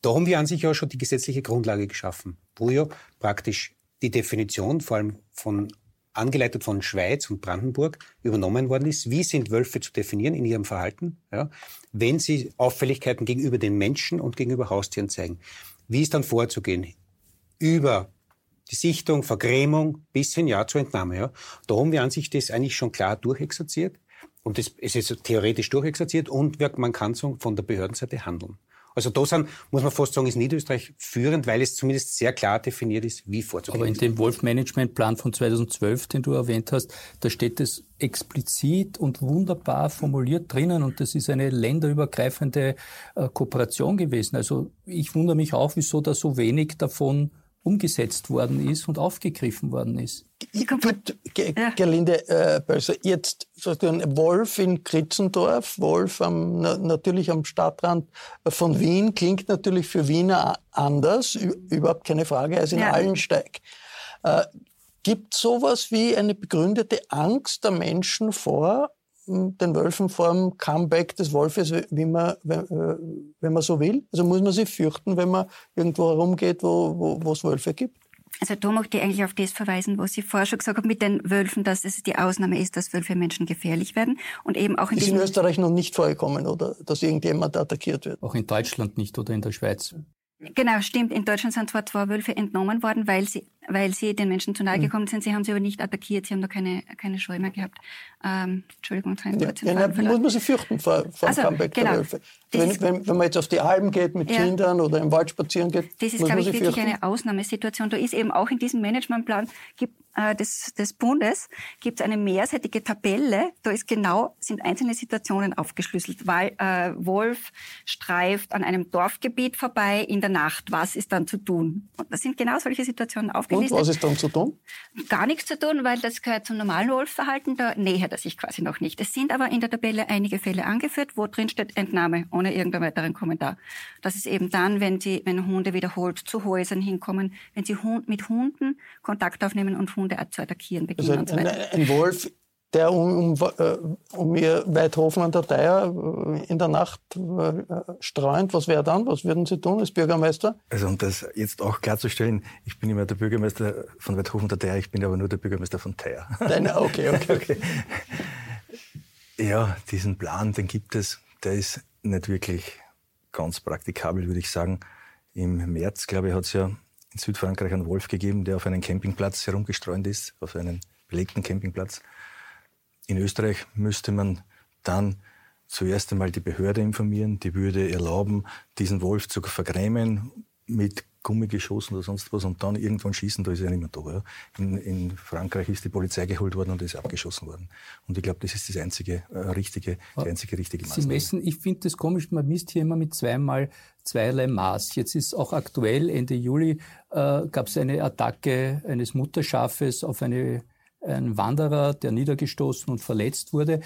E: Da haben wir an sich ja schon die gesetzliche Grundlage geschaffen, wo ja praktisch die Definition vor allem von angeleitet von Schweiz und Brandenburg übernommen worden ist. Wie sind Wölfe zu definieren in ihrem Verhalten, ja, wenn sie Auffälligkeiten gegenüber den Menschen und gegenüber Haustieren zeigen? Wie ist dann vorzugehen? Über die Sichtung, Vergrämung bis hin ja zur Entnahme. Ja. Da haben wir an sich das eigentlich schon klar durchexerziert. Und das, es ist theoretisch durchexerziert und man kann von der Behördenseite handeln. Also da sind, muss man fast sagen, ist Niederösterreich führend, weil es zumindest sehr klar definiert ist, wie vorzugehen
G: Aber in dem Wolf-Management-Plan von 2012, den du erwähnt hast, da steht es explizit und wunderbar formuliert drinnen und das ist eine länderübergreifende äh, Kooperation gewesen. Also ich wundere mich auch, wieso da so wenig davon umgesetzt worden ist und aufgegriffen worden ist.
B: Gut, ja. Gerlinde äh, Böser, jetzt sozusagen Wolf in Kritzendorf, Wolf am, na, natürlich am Stadtrand von Wien, klingt natürlich für Wiener anders, überhaupt keine Frage, als in ja. Allensteig. Äh, gibt sowas wie eine begründete Angst der Menschen vor den Wölfen vor dem Comeback des Wolfes, wie man, wenn, äh, wenn man so will? Also muss man sich fürchten, wenn man irgendwo herumgeht, wo, wo, wo es Wölfe gibt?
F: Also da möchte ich eigentlich auf das verweisen, was Sie vorher schon gesagt haben mit den Wölfen, dass es die Ausnahme ist, dass Wölfe Menschen gefährlich werden und eben auch in
B: Ist in Österreich noch nicht vorgekommen, oder? Dass irgendjemand attackiert wird?
G: Auch in Deutschland nicht oder in der Schweiz?
F: Genau, stimmt. In Deutschland sind zwar zwei Wölfe entnommen worden, weil sie, weil sie den Menschen zu nahe hm. gekommen sind. Sie haben sie aber nicht attackiert. Sie haben da keine, keine Scheu mehr gehabt. Ähm, Entschuldigung,
B: ja, ja, ja, muss man sich fürchten vor, vor also, Comeback genau, der Wölfe. Wenn, wenn, wenn, man jetzt auf die Alpen geht mit ja, Kindern oder im Wald spazieren geht,
F: Das ist, glaube ich, wirklich fürchten. eine Ausnahmesituation. Da ist eben auch in diesem Managementplan, gibt des, des Bundes gibt es eine mehrseitige Tabelle. Da ist genau, sind einzelne Situationen aufgeschlüsselt. Weil äh, Wolf streift an einem Dorfgebiet vorbei in der Nacht. Was ist dann zu tun? Und das sind genau solche Situationen aufgelistet.
B: Und was ist dann zu tun?
F: Gar nichts zu tun, weil das gehört zum normalen Wolfverhalten. Da nähert er sich quasi noch nicht. Es sind aber in der Tabelle einige Fälle angeführt, wo drin steht Entnahme, ohne irgendeinen weiteren Kommentar. Das ist eben dann, wenn, sie, wenn Hunde wiederholt zu Häusern hinkommen, wenn sie Hund, mit Hunden Kontakt aufnehmen und Hunde Hunde zu attackieren beginnen also
B: ein, und so weiter. Ein, Wolf, der um, um, äh, um ihr Weidhofen an der Theier äh, in der Nacht äh, streunt, was wäre dann? Was würden Sie tun als Bürgermeister?
C: Also um das jetzt auch klarzustellen, ich bin immer der Bürgermeister von Weidhofen der Theier, ich bin aber nur der Bürgermeister von Theier.
B: Nein, okay, okay, okay.
C: Ja, diesen Plan, den gibt es. Der ist nicht wirklich ganz praktikabel, würde ich sagen. Im März, glaube ich, hat es ja in Südfrankreich einen Wolf gegeben, der auf einem Campingplatz herumgestreunt ist, auf einem belegten Campingplatz. In Österreich müsste man dann zuerst einmal die Behörde informieren, die würde erlauben, diesen Wolf zu vergrämen mit Gummigeschossen oder sonst was und dann irgendwann schießen, da ist nicht mehr da. Ja. In, in, Frankreich ist die Polizei geholt worden und ist abgeschossen worden. Und ich glaube, das ist das einzige äh, richtige, die einzige richtige
G: Maßnahme. Sie messen, ich finde das komisch, man misst hier immer mit zweimal zweierlei Maß. Jetzt ist auch aktuell, Ende Juli, äh, gab es eine Attacke eines Mutterschafes auf eine, einen Wanderer, der niedergestoßen und verletzt wurde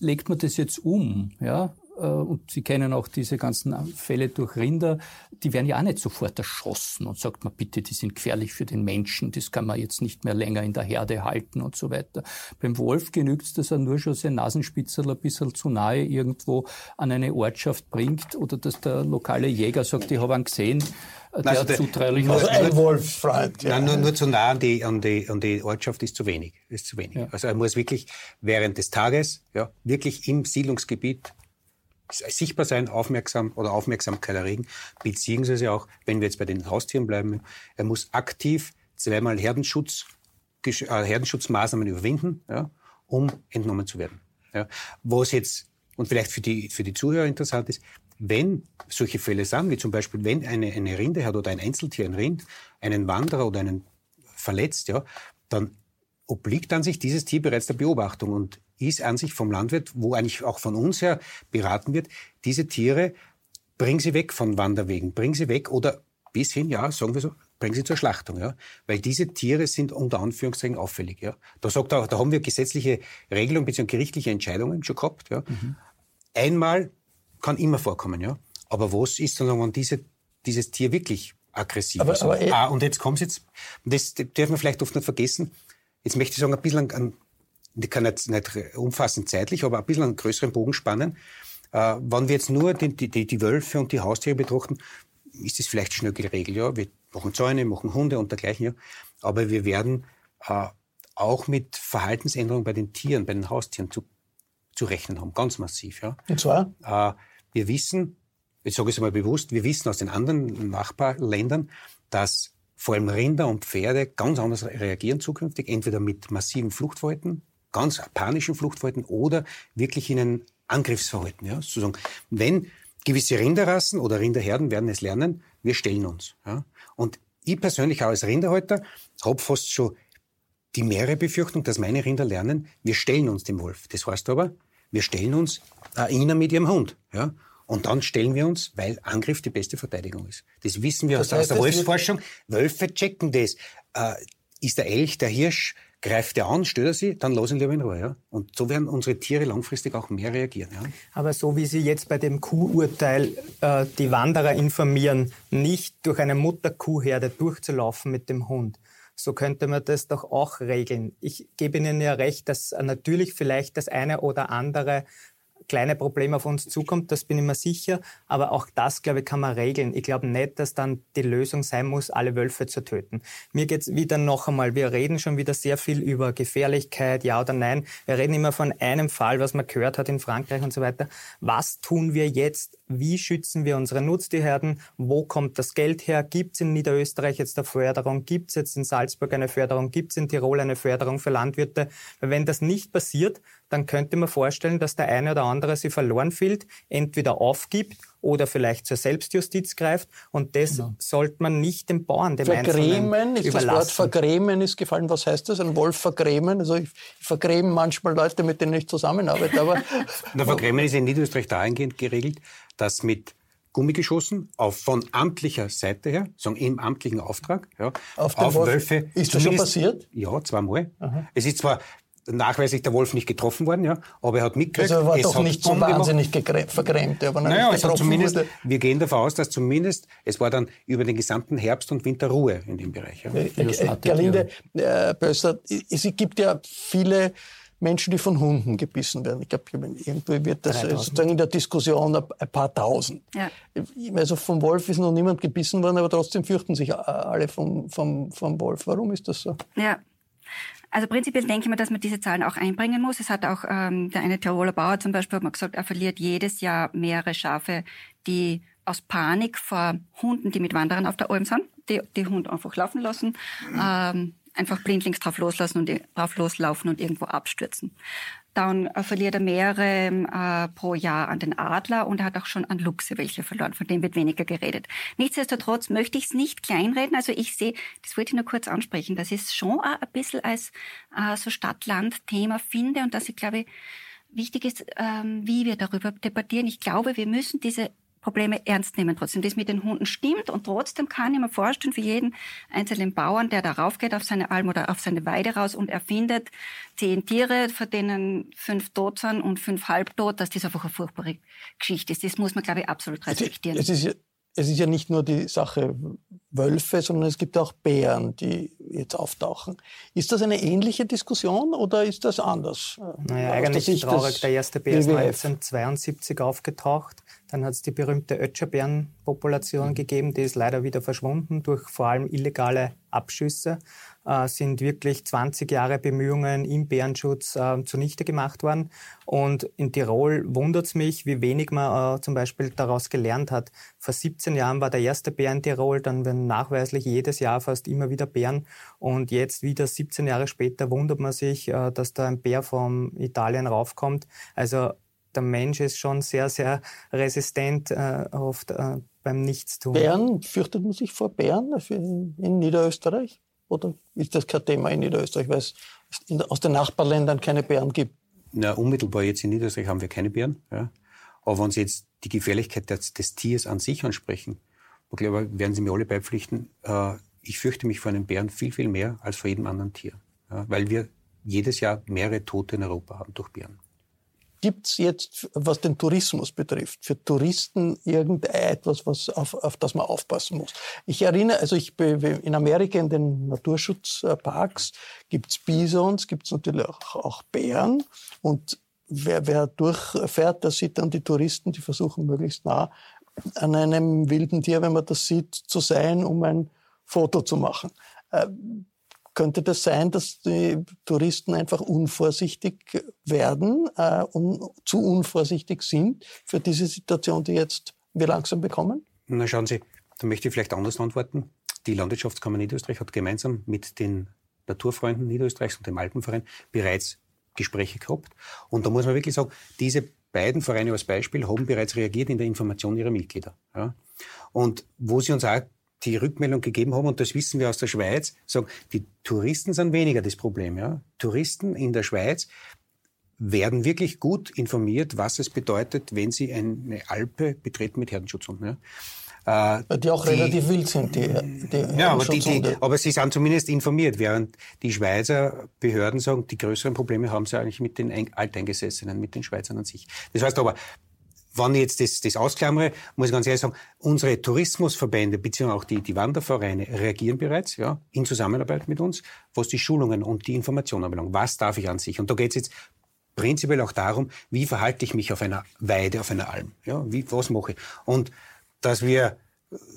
G: legt man das jetzt um, ja, und Sie kennen auch diese ganzen Fälle durch Rinder, die werden ja auch nicht sofort erschossen und sagt man bitte, die sind gefährlich für den Menschen, das kann man jetzt nicht mehr länger in der Herde halten und so weiter. Beim Wolf genügt es, dass er nur schon sein Nasenspitzel ein bisschen zu nahe irgendwo an eine Ortschaft bringt oder dass der lokale Jäger sagt, ich habe ihn gesehen, der also der, zutraulich
B: also ein Wolffreund.
E: Ja. Nein, nur, nur zu nah an die, an, die, an die Ortschaft ist zu wenig. Ist zu wenig. Ja. Also er muss wirklich während des Tages ja, wirklich im Siedlungsgebiet sichtbar sein, aufmerksam oder Aufmerksamkeit erregen, beziehungsweise auch, wenn wir jetzt bei den Haustieren bleiben, er muss aktiv zweimal Herdenschutz, äh, Herdenschutzmaßnahmen überwinden, ja, um entnommen zu werden. Ja. Was jetzt, und vielleicht für die, für die Zuhörer interessant ist, wenn solche Fälle sind, wie zum Beispiel, wenn eine, eine Rinde hat oder ein Einzeltier, ein Rind, einen Wanderer oder einen verletzt, ja, dann obliegt an sich dieses Tier bereits der Beobachtung und ist an sich vom Landwirt, wo eigentlich auch von uns her beraten wird, diese Tiere, bring sie weg von Wanderwegen, bring sie weg oder bis hin, ja, sagen wir so, bringen sie zur Schlachtung, ja. Weil diese Tiere sind unter Anführungszeichen auffällig, ja. Da sagt er, da haben wir gesetzliche Regelungen bzw. gerichtliche Entscheidungen schon gehabt, ja. Mhm. Einmal kann immer vorkommen, ja. Aber was ist dann, wenn diese, dieses Tier wirklich aggressiv
B: aber,
E: ist?
B: Aber,
E: ah, und jetzt kommt jetzt, das darf man vielleicht oft nicht vergessen, jetzt möchte ich sagen, ein bisschen an, ich kann jetzt nicht umfassend zeitlich, aber ein bisschen einen größeren Bogen spannen. Äh, wenn wir jetzt nur die, die, die Wölfe und die Haustiere betrachten, ist das vielleicht schnell geregelt. Ja, wir machen Zäune, machen Hunde und dergleichen. Ja. Aber wir werden äh, auch mit Verhaltensänderungen bei den Tieren, bei den Haustieren zu, zu rechnen haben, ganz massiv. Ja.
B: Und zwar?
E: Äh, wir wissen, ich sage es einmal bewusst, wir wissen aus den anderen Nachbarländern, dass vor allem Rinder und Pferde ganz anders reagieren zukünftig, entweder mit massiven Fluchtverhalten, ganz panischen Fluchtverhalten oder wirklich in ein Angriffsverhalten. Ja, sozusagen, wenn gewisse Rinderrassen oder Rinderherden werden es lernen, wir stellen uns. Ja. Und ich persönlich auch als Rinderhalter habe fast schon die mehrere Befürchtung, dass meine Rinder lernen, wir stellen uns dem Wolf. Das heißt aber, wir stellen uns ihnen mit ihrem Hund. Ja. Und dann stellen wir uns, weil Angriff die beste Verteidigung ist. Das wissen wir das heißt, aus der Wolfsforschung. Wölfe checken das. Äh, ist der Elch, der Hirsch, greift er an, stört er sie, dann lassen wir in Ruhe. Ja? Und so werden unsere Tiere langfristig auch mehr reagieren. Ja?
D: Aber so wie Sie jetzt bei dem Kuhurteil äh, die Wanderer informieren, nicht durch eine Mutterkuhherde durchzulaufen mit dem Hund, so könnte man das doch auch regeln. Ich gebe Ihnen ja recht, dass natürlich vielleicht das eine oder andere kleine Problem auf uns zukommt, das bin ich mir sicher. Aber auch das, glaube ich, kann man regeln. Ich glaube nicht, dass dann die Lösung sein muss, alle Wölfe zu töten. Mir geht es wieder noch einmal, wir reden schon wieder sehr viel über Gefährlichkeit, ja oder nein. Wir reden immer von einem Fall, was man gehört hat in Frankreich und so weiter. Was tun wir jetzt? Wie schützen wir unsere Nutztierherden? Wo kommt das Geld her? Gibt es in Niederösterreich jetzt eine Förderung? Gibt es jetzt in Salzburg eine Förderung? Gibt es in Tirol eine Förderung für Landwirte? Weil wenn das nicht passiert, dann könnte man vorstellen, dass der eine oder andere sie verloren fühlt, entweder aufgibt oder vielleicht zur Selbstjustiz greift. Und das genau. sollte man nicht dem Bauern, dem
B: Vergrämen, ist das Wort vergrämen ist gefallen. Was heißt das? Ein Wolf vergrämen? Also ich vergräme manchmal Leute, mit denen ich zusammenarbeite. Aber
E: Na, vergrämen ist in Niederösterreich dahingehend geregelt, dass mit Gummigeschossen auf von amtlicher Seite her, sagen im amtlichen Auftrag, ja,
B: auf, auf Wölfe. Ist das schon passiert?
E: Ja, zweimal. Aha. Es ist zwar nachweislich der Wolf nicht getroffen worden, ja, aber er hat mitgekriegt.
B: Also er war es doch nicht so wahnsinnig vergrämt, aber
E: naja, es hat zumindest, wurde. wir gehen davon aus, dass zumindest, es war dann über den gesamten Herbst und Winter Ruhe in dem Bereich. Ja. Äh,
B: äh, Gerlinde äh, Bösser, es gibt ja viele Menschen, die von Hunden gebissen werden. Ich glaube, irgendwie wird das 3000. sozusagen in der Diskussion ein paar tausend. Ja. Also vom Wolf ist noch niemand gebissen worden, aber trotzdem fürchten sich alle vom, vom, vom Wolf. Warum ist das so?
F: Ja, also prinzipiell denke ich mir, dass man diese Zahlen auch einbringen muss. Es hat auch ähm, der eine Tiroler Bauer zum Beispiel hat mal gesagt, er verliert jedes Jahr mehrere Schafe, die aus Panik vor Hunden, die mit Wanderern auf der Alm sind, die, die Hund einfach laufen lassen, ähm, einfach blindlings drauf loslassen und drauf loslaufen und irgendwo abstürzen. Dann äh, verliert er mehrere äh, pro Jahr an den Adler und er hat auch schon an Luchse welche verloren. Von dem wird weniger geredet. Nichtsdestotrotz möchte ich es nicht kleinreden. Also ich sehe, das wollte ich nur kurz ansprechen, dass ich es schon ein bisschen als äh, so Stadt-Land-Thema finde und dass ich glaube, wichtig ist, ähm, wie wir darüber debattieren. Ich glaube, wir müssen diese Probleme ernst nehmen trotzdem. Das mit den Hunden stimmt und trotzdem kann ich mir vorstellen, für jeden einzelnen Bauern, der darauf geht auf seine Alm oder auf seine Weide raus und er findet zehn Tiere, von denen fünf tot sind und fünf halbtot, dass das einfach eine furchtbare Geschichte ist. Das muss man, glaube ich, absolut respektieren.
B: Es ist, es ist ja nicht nur die Sache Wölfe, sondern es gibt auch Bären, die jetzt auftauchen. Ist das eine ähnliche Diskussion oder ist das anders?
D: Naja, eigentlich traurig. Der erste Bär ist 1972 aufgetaucht. Dann hat es die berühmte Ötscherbärenpopulation mhm. gegeben, die ist leider wieder verschwunden durch vor allem illegale Abschüsse. Äh, sind wirklich 20 Jahre Bemühungen im Bärenschutz äh, zunichte gemacht worden. Und in Tirol wundert es mich, wie wenig man äh, zum Beispiel daraus gelernt hat. Vor 17 Jahren war der erste Bär in Tirol, dann nachweislich jedes Jahr fast immer wieder Bären. Und jetzt wieder 17 Jahre später wundert man sich, äh, dass da ein Bär vom Italien raufkommt. Also der Mensch ist schon sehr, sehr resistent äh, oft äh, beim Nichtstun.
B: Bären, fürchtet man sich vor Bären in, in Niederösterreich? Oder ist das kein Thema in Niederösterreich, weil es aus den Nachbarländern keine Bären gibt?
E: Na, unmittelbar jetzt in Niederösterreich haben wir keine Bären. Ja. Aber wenn Sie jetzt die Gefährlichkeit des, des Tiers an sich ansprechen, ich glaube, werden Sie mir alle beipflichten, äh, ich fürchte mich vor einem Bären viel, viel mehr als vor jedem anderen Tier. Weil wir jedes Jahr mehrere Tote in Europa haben durch Bären.
B: Gibt es jetzt, was den Tourismus betrifft, für Touristen irgendetwas, was auf, auf das man aufpassen muss? Ich erinnere, also ich in Amerika in den Naturschutzparks gibt es Bisons, gibt es natürlich auch, auch Bären und wer, wer durchfährt, da sieht dann die Touristen, die versuchen möglichst nah an einem wilden Tier, wenn man das sieht, zu sein, um ein Foto zu machen. Äh, könnte das sein, dass die Touristen einfach unvorsichtig werden äh, und zu unvorsichtig sind für diese Situation, die jetzt wir langsam bekommen?
E: Na schauen Sie, da möchte ich vielleicht anders antworten. Die Landwirtschaftskammer Niederösterreich hat gemeinsam mit den Naturfreunden Niederösterreichs und dem Alpenverein bereits Gespräche gehabt. Und da muss man wirklich sagen, diese beiden Vereine als Beispiel haben bereits reagiert in der Information ihrer Mitglieder. Ja. Und wo sie uns auch die Rückmeldung gegeben haben, und das wissen wir aus der Schweiz, sagen, die Touristen sind weniger das Problem. Ja? Touristen in der Schweiz werden wirklich gut informiert, was es bedeutet, wenn sie eine Alpe betreten mit Herdenschutzhunden. Ja?
B: Äh, die auch die, relativ wild sind, die,
E: die ja, aber, die, die, aber sie sind zumindest informiert, während die Schweizer Behörden sagen, die größeren Probleme haben sie eigentlich mit den Alteingesessenen, mit den Schweizern an sich. Das heißt aber, wenn ich jetzt das, das ausklammere, muss ich ganz ehrlich sagen, unsere Tourismusverbände beziehungsweise auch die, die Wandervereine reagieren bereits ja, in Zusammenarbeit mit uns, was die Schulungen und die Informationen anbelangt. Was darf ich an sich? Und da geht es jetzt prinzipiell auch darum, wie verhalte ich mich auf einer Weide, auf einer Alm? Ja, wie, was mache ich? Und dass wir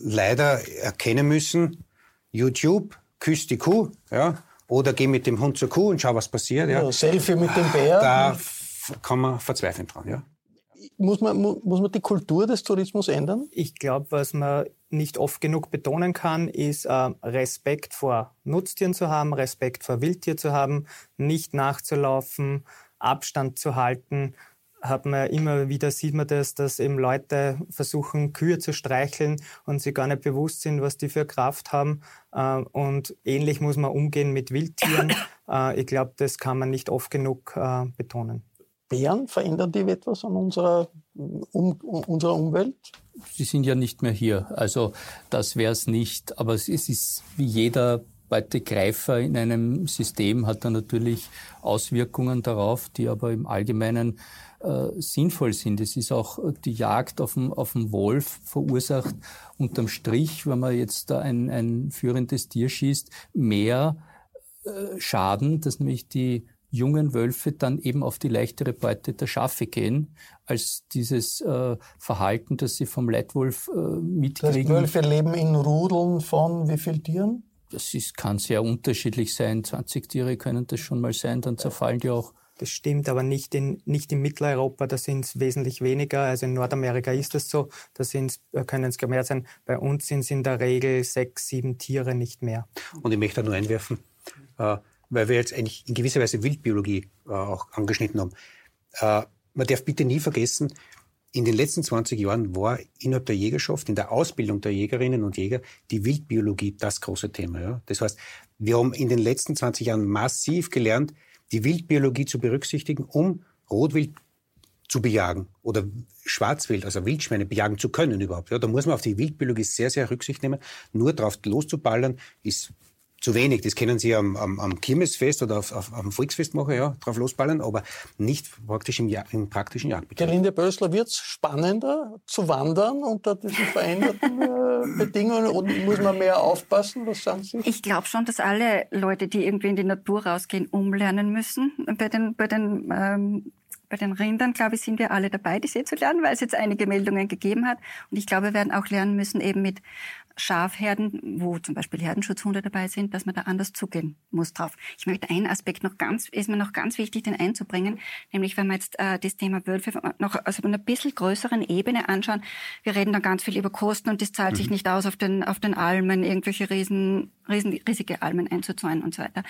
E: leider erkennen müssen, YouTube küsst die Kuh, ja, oder geh mit dem Hund zur Kuh und schau, was passiert. Ja. ja
B: Selfie mit dem Bär.
E: Da kann man verzweifeln dran, ja
B: muss man, muss man die Kultur des Tourismus ändern?
D: Ich glaube, was man nicht oft genug betonen kann, ist äh, Respekt vor Nutztieren zu haben, Respekt vor Wildtier zu haben, nicht nachzulaufen, Abstand zu halten. Hat man immer wieder sieht man das, dass eben Leute versuchen, Kühe zu streicheln und sie gar nicht bewusst sind, was die für Kraft haben. Äh, und ähnlich muss man umgehen mit Wildtieren. Äh, ich glaube, das kann man nicht oft genug äh, betonen.
B: Bären, verändern die etwas an unserer, um, unserer Umwelt?
G: Sie sind ja nicht mehr hier, also das wäre es nicht. Aber es ist wie jeder Beutegreifer in einem System hat er natürlich Auswirkungen darauf, die aber im Allgemeinen äh, sinnvoll sind. Es ist auch die Jagd auf den, auf den Wolf verursacht unterm Strich, wenn man jetzt da ein, ein führendes Tier schießt, mehr äh, Schaden, dass nämlich die jungen Wölfe dann eben auf die leichtere Beute der Schafe gehen, als dieses äh, Verhalten, das sie vom Leitwolf äh, mitkriegen.
B: Das Wölfe leben in Rudeln von wie vielen Tieren?
G: Das ist, kann sehr unterschiedlich sein. 20 Tiere können das schon mal sein, dann zerfallen die auch.
D: Das stimmt, aber nicht in, nicht in Mitteleuropa, da sind es wesentlich weniger. Also in Nordamerika ist das so, da äh, können es mehr sein. Bei uns sind es in der Regel sechs, sieben Tiere, nicht mehr.
E: Und ich möchte da nur einwerfen, äh, weil wir jetzt eigentlich in gewisser Weise Wildbiologie äh, auch angeschnitten haben. Äh, man darf bitte nie vergessen, in den letzten 20 Jahren war innerhalb der Jägerschaft, in der Ausbildung der Jägerinnen und Jäger, die Wildbiologie das große Thema. Ja? Das heißt, wir haben in den letzten 20 Jahren massiv gelernt, die Wildbiologie zu berücksichtigen, um Rotwild zu bejagen oder Schwarzwild, also Wildschweine bejagen zu können überhaupt. Ja, da muss man auf die Wildbiologie sehr, sehr Rücksicht nehmen. Nur drauf loszuballern ist zu wenig. Das können Sie am, am, am Kirmesfest oder auf, auf, am Volksfest machen, ja, drauf losballern, aber nicht praktisch im, im praktischen Jagdbetrieb.
B: Gelinde Bösler, wird es spannender zu wandern unter diesen veränderten äh, Bedingungen und muss man mehr aufpassen? Was sagen Sie?
F: Ich glaube schon, dass alle Leute, die irgendwie in die Natur rausgehen, umlernen müssen. Bei den, bei den ähm bei den Rindern, glaube ich, sind wir alle dabei, die See zu lernen, weil es jetzt einige Meldungen gegeben hat. Und ich glaube, wir werden auch lernen müssen, eben mit Schafherden, wo zum Beispiel Herdenschutzhunde dabei sind, dass man da anders zugehen muss drauf. Ich möchte einen Aspekt noch ganz, ist mir noch ganz wichtig, den einzubringen, nämlich wenn wir jetzt äh, das Thema Wölfe noch also auf einer bisschen größeren Ebene anschauen. Wir reden da ganz viel über Kosten und das zahlt mhm. sich nicht aus, auf den, auf den Almen irgendwelche riesen, riesen, riesige Almen einzuzäunen und so weiter.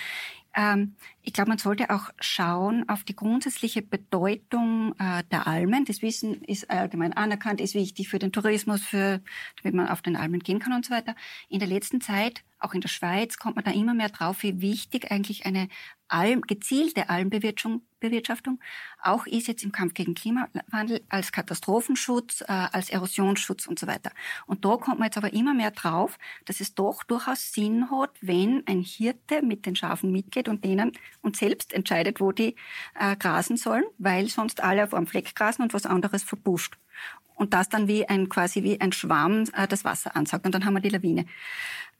F: Ähm, ich glaube, man sollte auch schauen auf die grundsätzliche Bedeutung äh, der Almen. Das Wissen ist allgemein anerkannt, ist wichtig für den Tourismus, für, damit man auf den Almen gehen kann und so weiter. In der letzten Zeit, auch in der Schweiz, kommt man da immer mehr drauf, wie wichtig eigentlich eine Alm, gezielte Almbewirtschaftung auch ist jetzt im Kampf gegen Klimawandel als Katastrophenschutz, äh, als Erosionsschutz und so weiter. Und da kommt man jetzt aber immer mehr drauf, dass es doch durchaus Sinn hat, wenn ein Hirte mit den Schafen mitgeht und denen und selbst entscheidet, wo die äh, grasen sollen, weil sonst alle auf einem Fleck grasen und was anderes verbuscht und das dann wie ein quasi wie ein Schwamm äh, das Wasser ansaugt und dann haben wir die Lawine.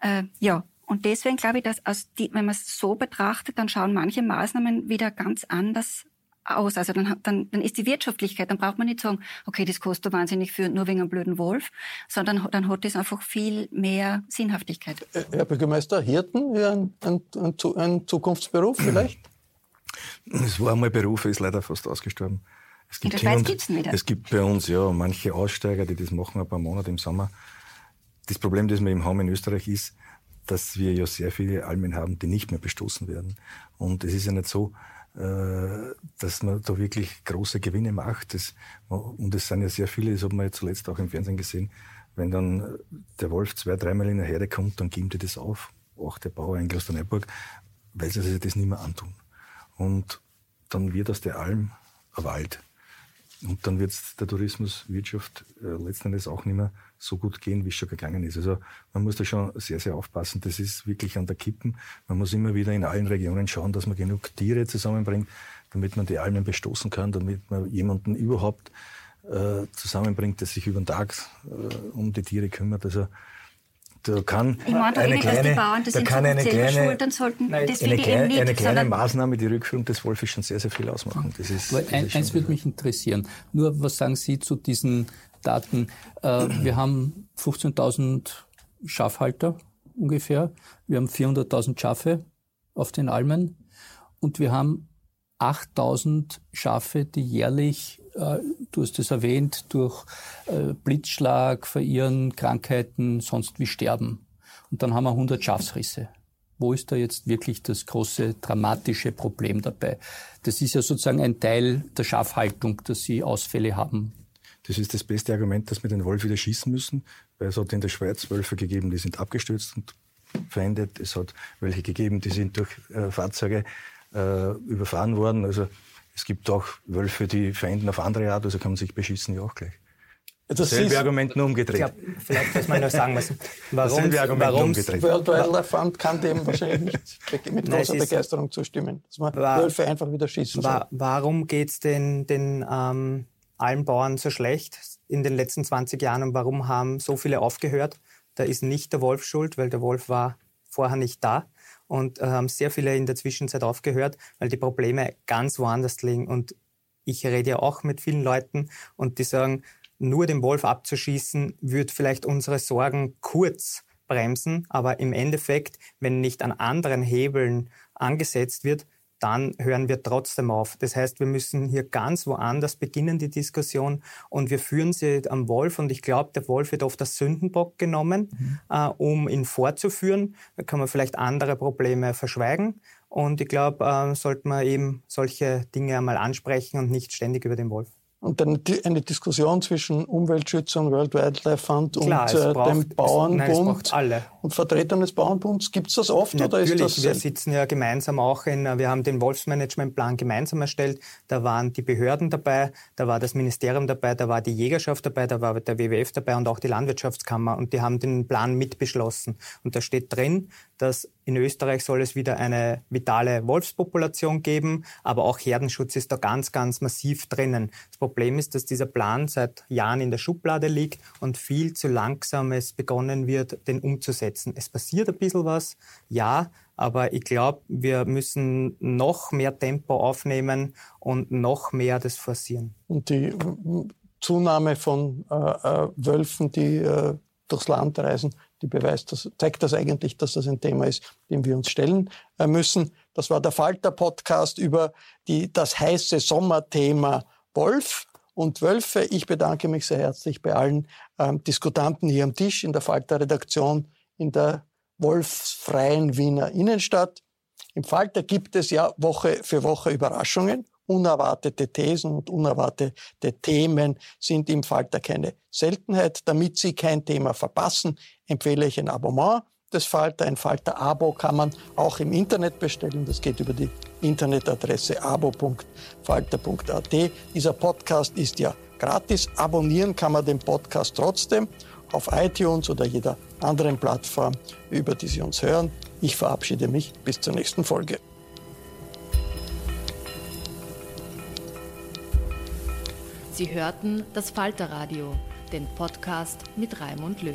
F: Äh, ja, und deswegen glaube ich, dass aus die, wenn man es so betrachtet, dann schauen manche Maßnahmen wieder ganz anders aus. Also dann, dann, dann ist die Wirtschaftlichkeit, dann braucht man nicht sagen, okay, das kostet wahnsinnig viel, nur wegen einem blöden Wolf, sondern dann hat das einfach viel mehr Sinnhaftigkeit.
B: Äh, Herr Bürgermeister, Hirten, ein, ein, ein, ein Zukunftsberuf vielleicht?
C: Es war einmal Beruf, ist leider fast ausgestorben.
F: Es gibt In der Schweiz gibt's wieder.
C: Es gibt bei uns ja manche Aussteiger, die das machen ein paar Monate im Sommer. Das Problem, das wir im haben in Österreich ist, dass wir ja sehr viele Almen haben, die nicht mehr bestoßen werden. Und es ist ja nicht so, äh, dass man da wirklich große Gewinne macht. Das, und es sind ja sehr viele, das hat man ja zuletzt auch im Fernsehen gesehen, wenn dann der Wolf zwei, dreimal in der Herde kommt, dann gibt er das auf, auch der Bauer in Klosterneuburg, weil sie sich das nicht mehr antun. Und dann wird aus der Alm ein Wald. Und dann wird es der Tourismuswirtschaft äh, letzten Endes auch nicht mehr so gut gehen, wie es schon gegangen ist. Also man muss da schon sehr, sehr aufpassen. Das ist wirklich an der Kippen. Man muss immer wieder in allen Regionen schauen, dass man genug Tiere zusammenbringt, damit man die Almen bestoßen kann, damit man jemanden überhaupt äh, zusammenbringt, der sich über den Tag äh, um die Tiere kümmert. Also da kann
F: ich meine eine
C: kleine,
F: Bauern
C: da kann eine kleine,
F: schultern sollten.
C: Nein, das eine, kleine, nicht, eine kleine Maßnahme, die Rückführung des Wolfes, schon sehr, sehr viel ausmachen. Das ist,
G: das ein, ist eins würde mich interessieren. Nur, was sagen Sie zu diesen Daten? Äh, wir haben 15.000 Schafhalter ungefähr. Wir haben 400.000 Schafe auf den Almen. Und wir haben 8000 Schafe, die jährlich, äh, du hast es erwähnt, durch äh, Blitzschlag, Verirren, Krankheiten, sonst wie sterben. Und dann haben wir 100 Schafsrisse. Wo ist da jetzt wirklich das große dramatische Problem dabei? Das ist ja sozusagen ein Teil der Schafhaltung, dass sie Ausfälle haben.
C: Das ist das beste Argument, dass wir den Wolf wieder schießen müssen, weil es hat in der Schweiz Wölfe gegeben, die sind abgestürzt und verendet. Es hat welche gegeben, die sind durch äh, Fahrzeuge äh, überfahren worden. Also es gibt auch Wölfe, die verenden auf andere Art, also kann man sich beschießen ja auch gleich. Das Dasselbe Argument nur umgedreht.
D: Glaub, vielleicht muss man nur sagen müssen, warum
C: warum umgedreht.
B: World Wildlife Fund kann dem wahrscheinlich nicht mit großer Begeisterung zustimmen, dass man war, Wölfe einfach wieder schießen soll. War,
D: warum geht es den, den ähm, allen Bauern so schlecht in den letzten 20 Jahren und warum haben so viele aufgehört? Da ist nicht der Wolf schuld, weil der Wolf war vorher nicht da und äh, haben sehr viele in der Zwischenzeit aufgehört, weil die Probleme ganz woanders liegen. Und ich rede ja auch mit vielen Leuten und die sagen, nur den Wolf abzuschießen, wird vielleicht unsere Sorgen kurz bremsen, aber im Endeffekt, wenn nicht an anderen Hebeln angesetzt wird, dann hören wir trotzdem auf. Das heißt, wir müssen hier ganz woanders beginnen, die Diskussion, und wir führen sie am Wolf. Und ich glaube, der Wolf wird oft als Sündenbock genommen, mhm. äh, um ihn vorzuführen. Da kann man vielleicht andere Probleme verschweigen. Und ich glaube, äh, sollte man eben solche Dinge einmal ansprechen und nicht ständig über den Wolf.
B: Und dann eine Diskussion zwischen Umweltschützern, World Wildlife Fund Klar, und äh, braucht, dem Bauernbund
D: alle.
B: und Vertretern des Bauernbunds. Gibt es das oft
D: Natürlich,
B: oder ist das?
D: Wir sitzen ja gemeinsam auch in, wir haben den Wolfsmanagementplan gemeinsam erstellt. Da waren die Behörden dabei, da war das Ministerium dabei, da war die Jägerschaft dabei, da war der WWF dabei und auch die Landwirtschaftskammer und die haben den Plan mitbeschlossen. Und da steht drin, dass in Österreich soll es wieder eine vitale Wolfspopulation geben, aber auch Herdenschutz ist da ganz, ganz massiv drinnen. Das Problem ist, dass dieser Plan seit Jahren in der Schublade liegt und viel zu langsam es begonnen wird, den umzusetzen. Es passiert ein bisschen was, ja, aber ich glaube, wir müssen noch mehr Tempo aufnehmen und noch mehr das forcieren.
B: Und die Zunahme von äh, äh, Wölfen, die äh, durchs Land reisen, die beweist das, zeigt das eigentlich, dass das ein Thema ist, dem wir uns stellen äh, müssen. Das war der Falter-Podcast über die, das heiße Sommerthema Wolf und Wölfe. Ich bedanke mich sehr herzlich bei allen ähm, Diskutanten hier am Tisch in der Falter-Redaktion in der wolfsfreien Wiener Innenstadt. Im Falter gibt es ja Woche für Woche Überraschungen unerwartete Thesen und unerwartete Themen sind im Falter keine Seltenheit. Damit Sie kein Thema verpassen, empfehle ich ein Abonnement des Falter. Ein Falter-Abo kann man auch im Internet bestellen. Das geht über die Internetadresse abo.falter.at. Dieser Podcast ist ja gratis. Abonnieren kann man den Podcast trotzdem auf iTunes oder jeder anderen Plattform, über die Sie uns hören. Ich verabschiede mich bis zur nächsten Folge.
A: Sie hörten das Falterradio, den Podcast mit Raimund Löw.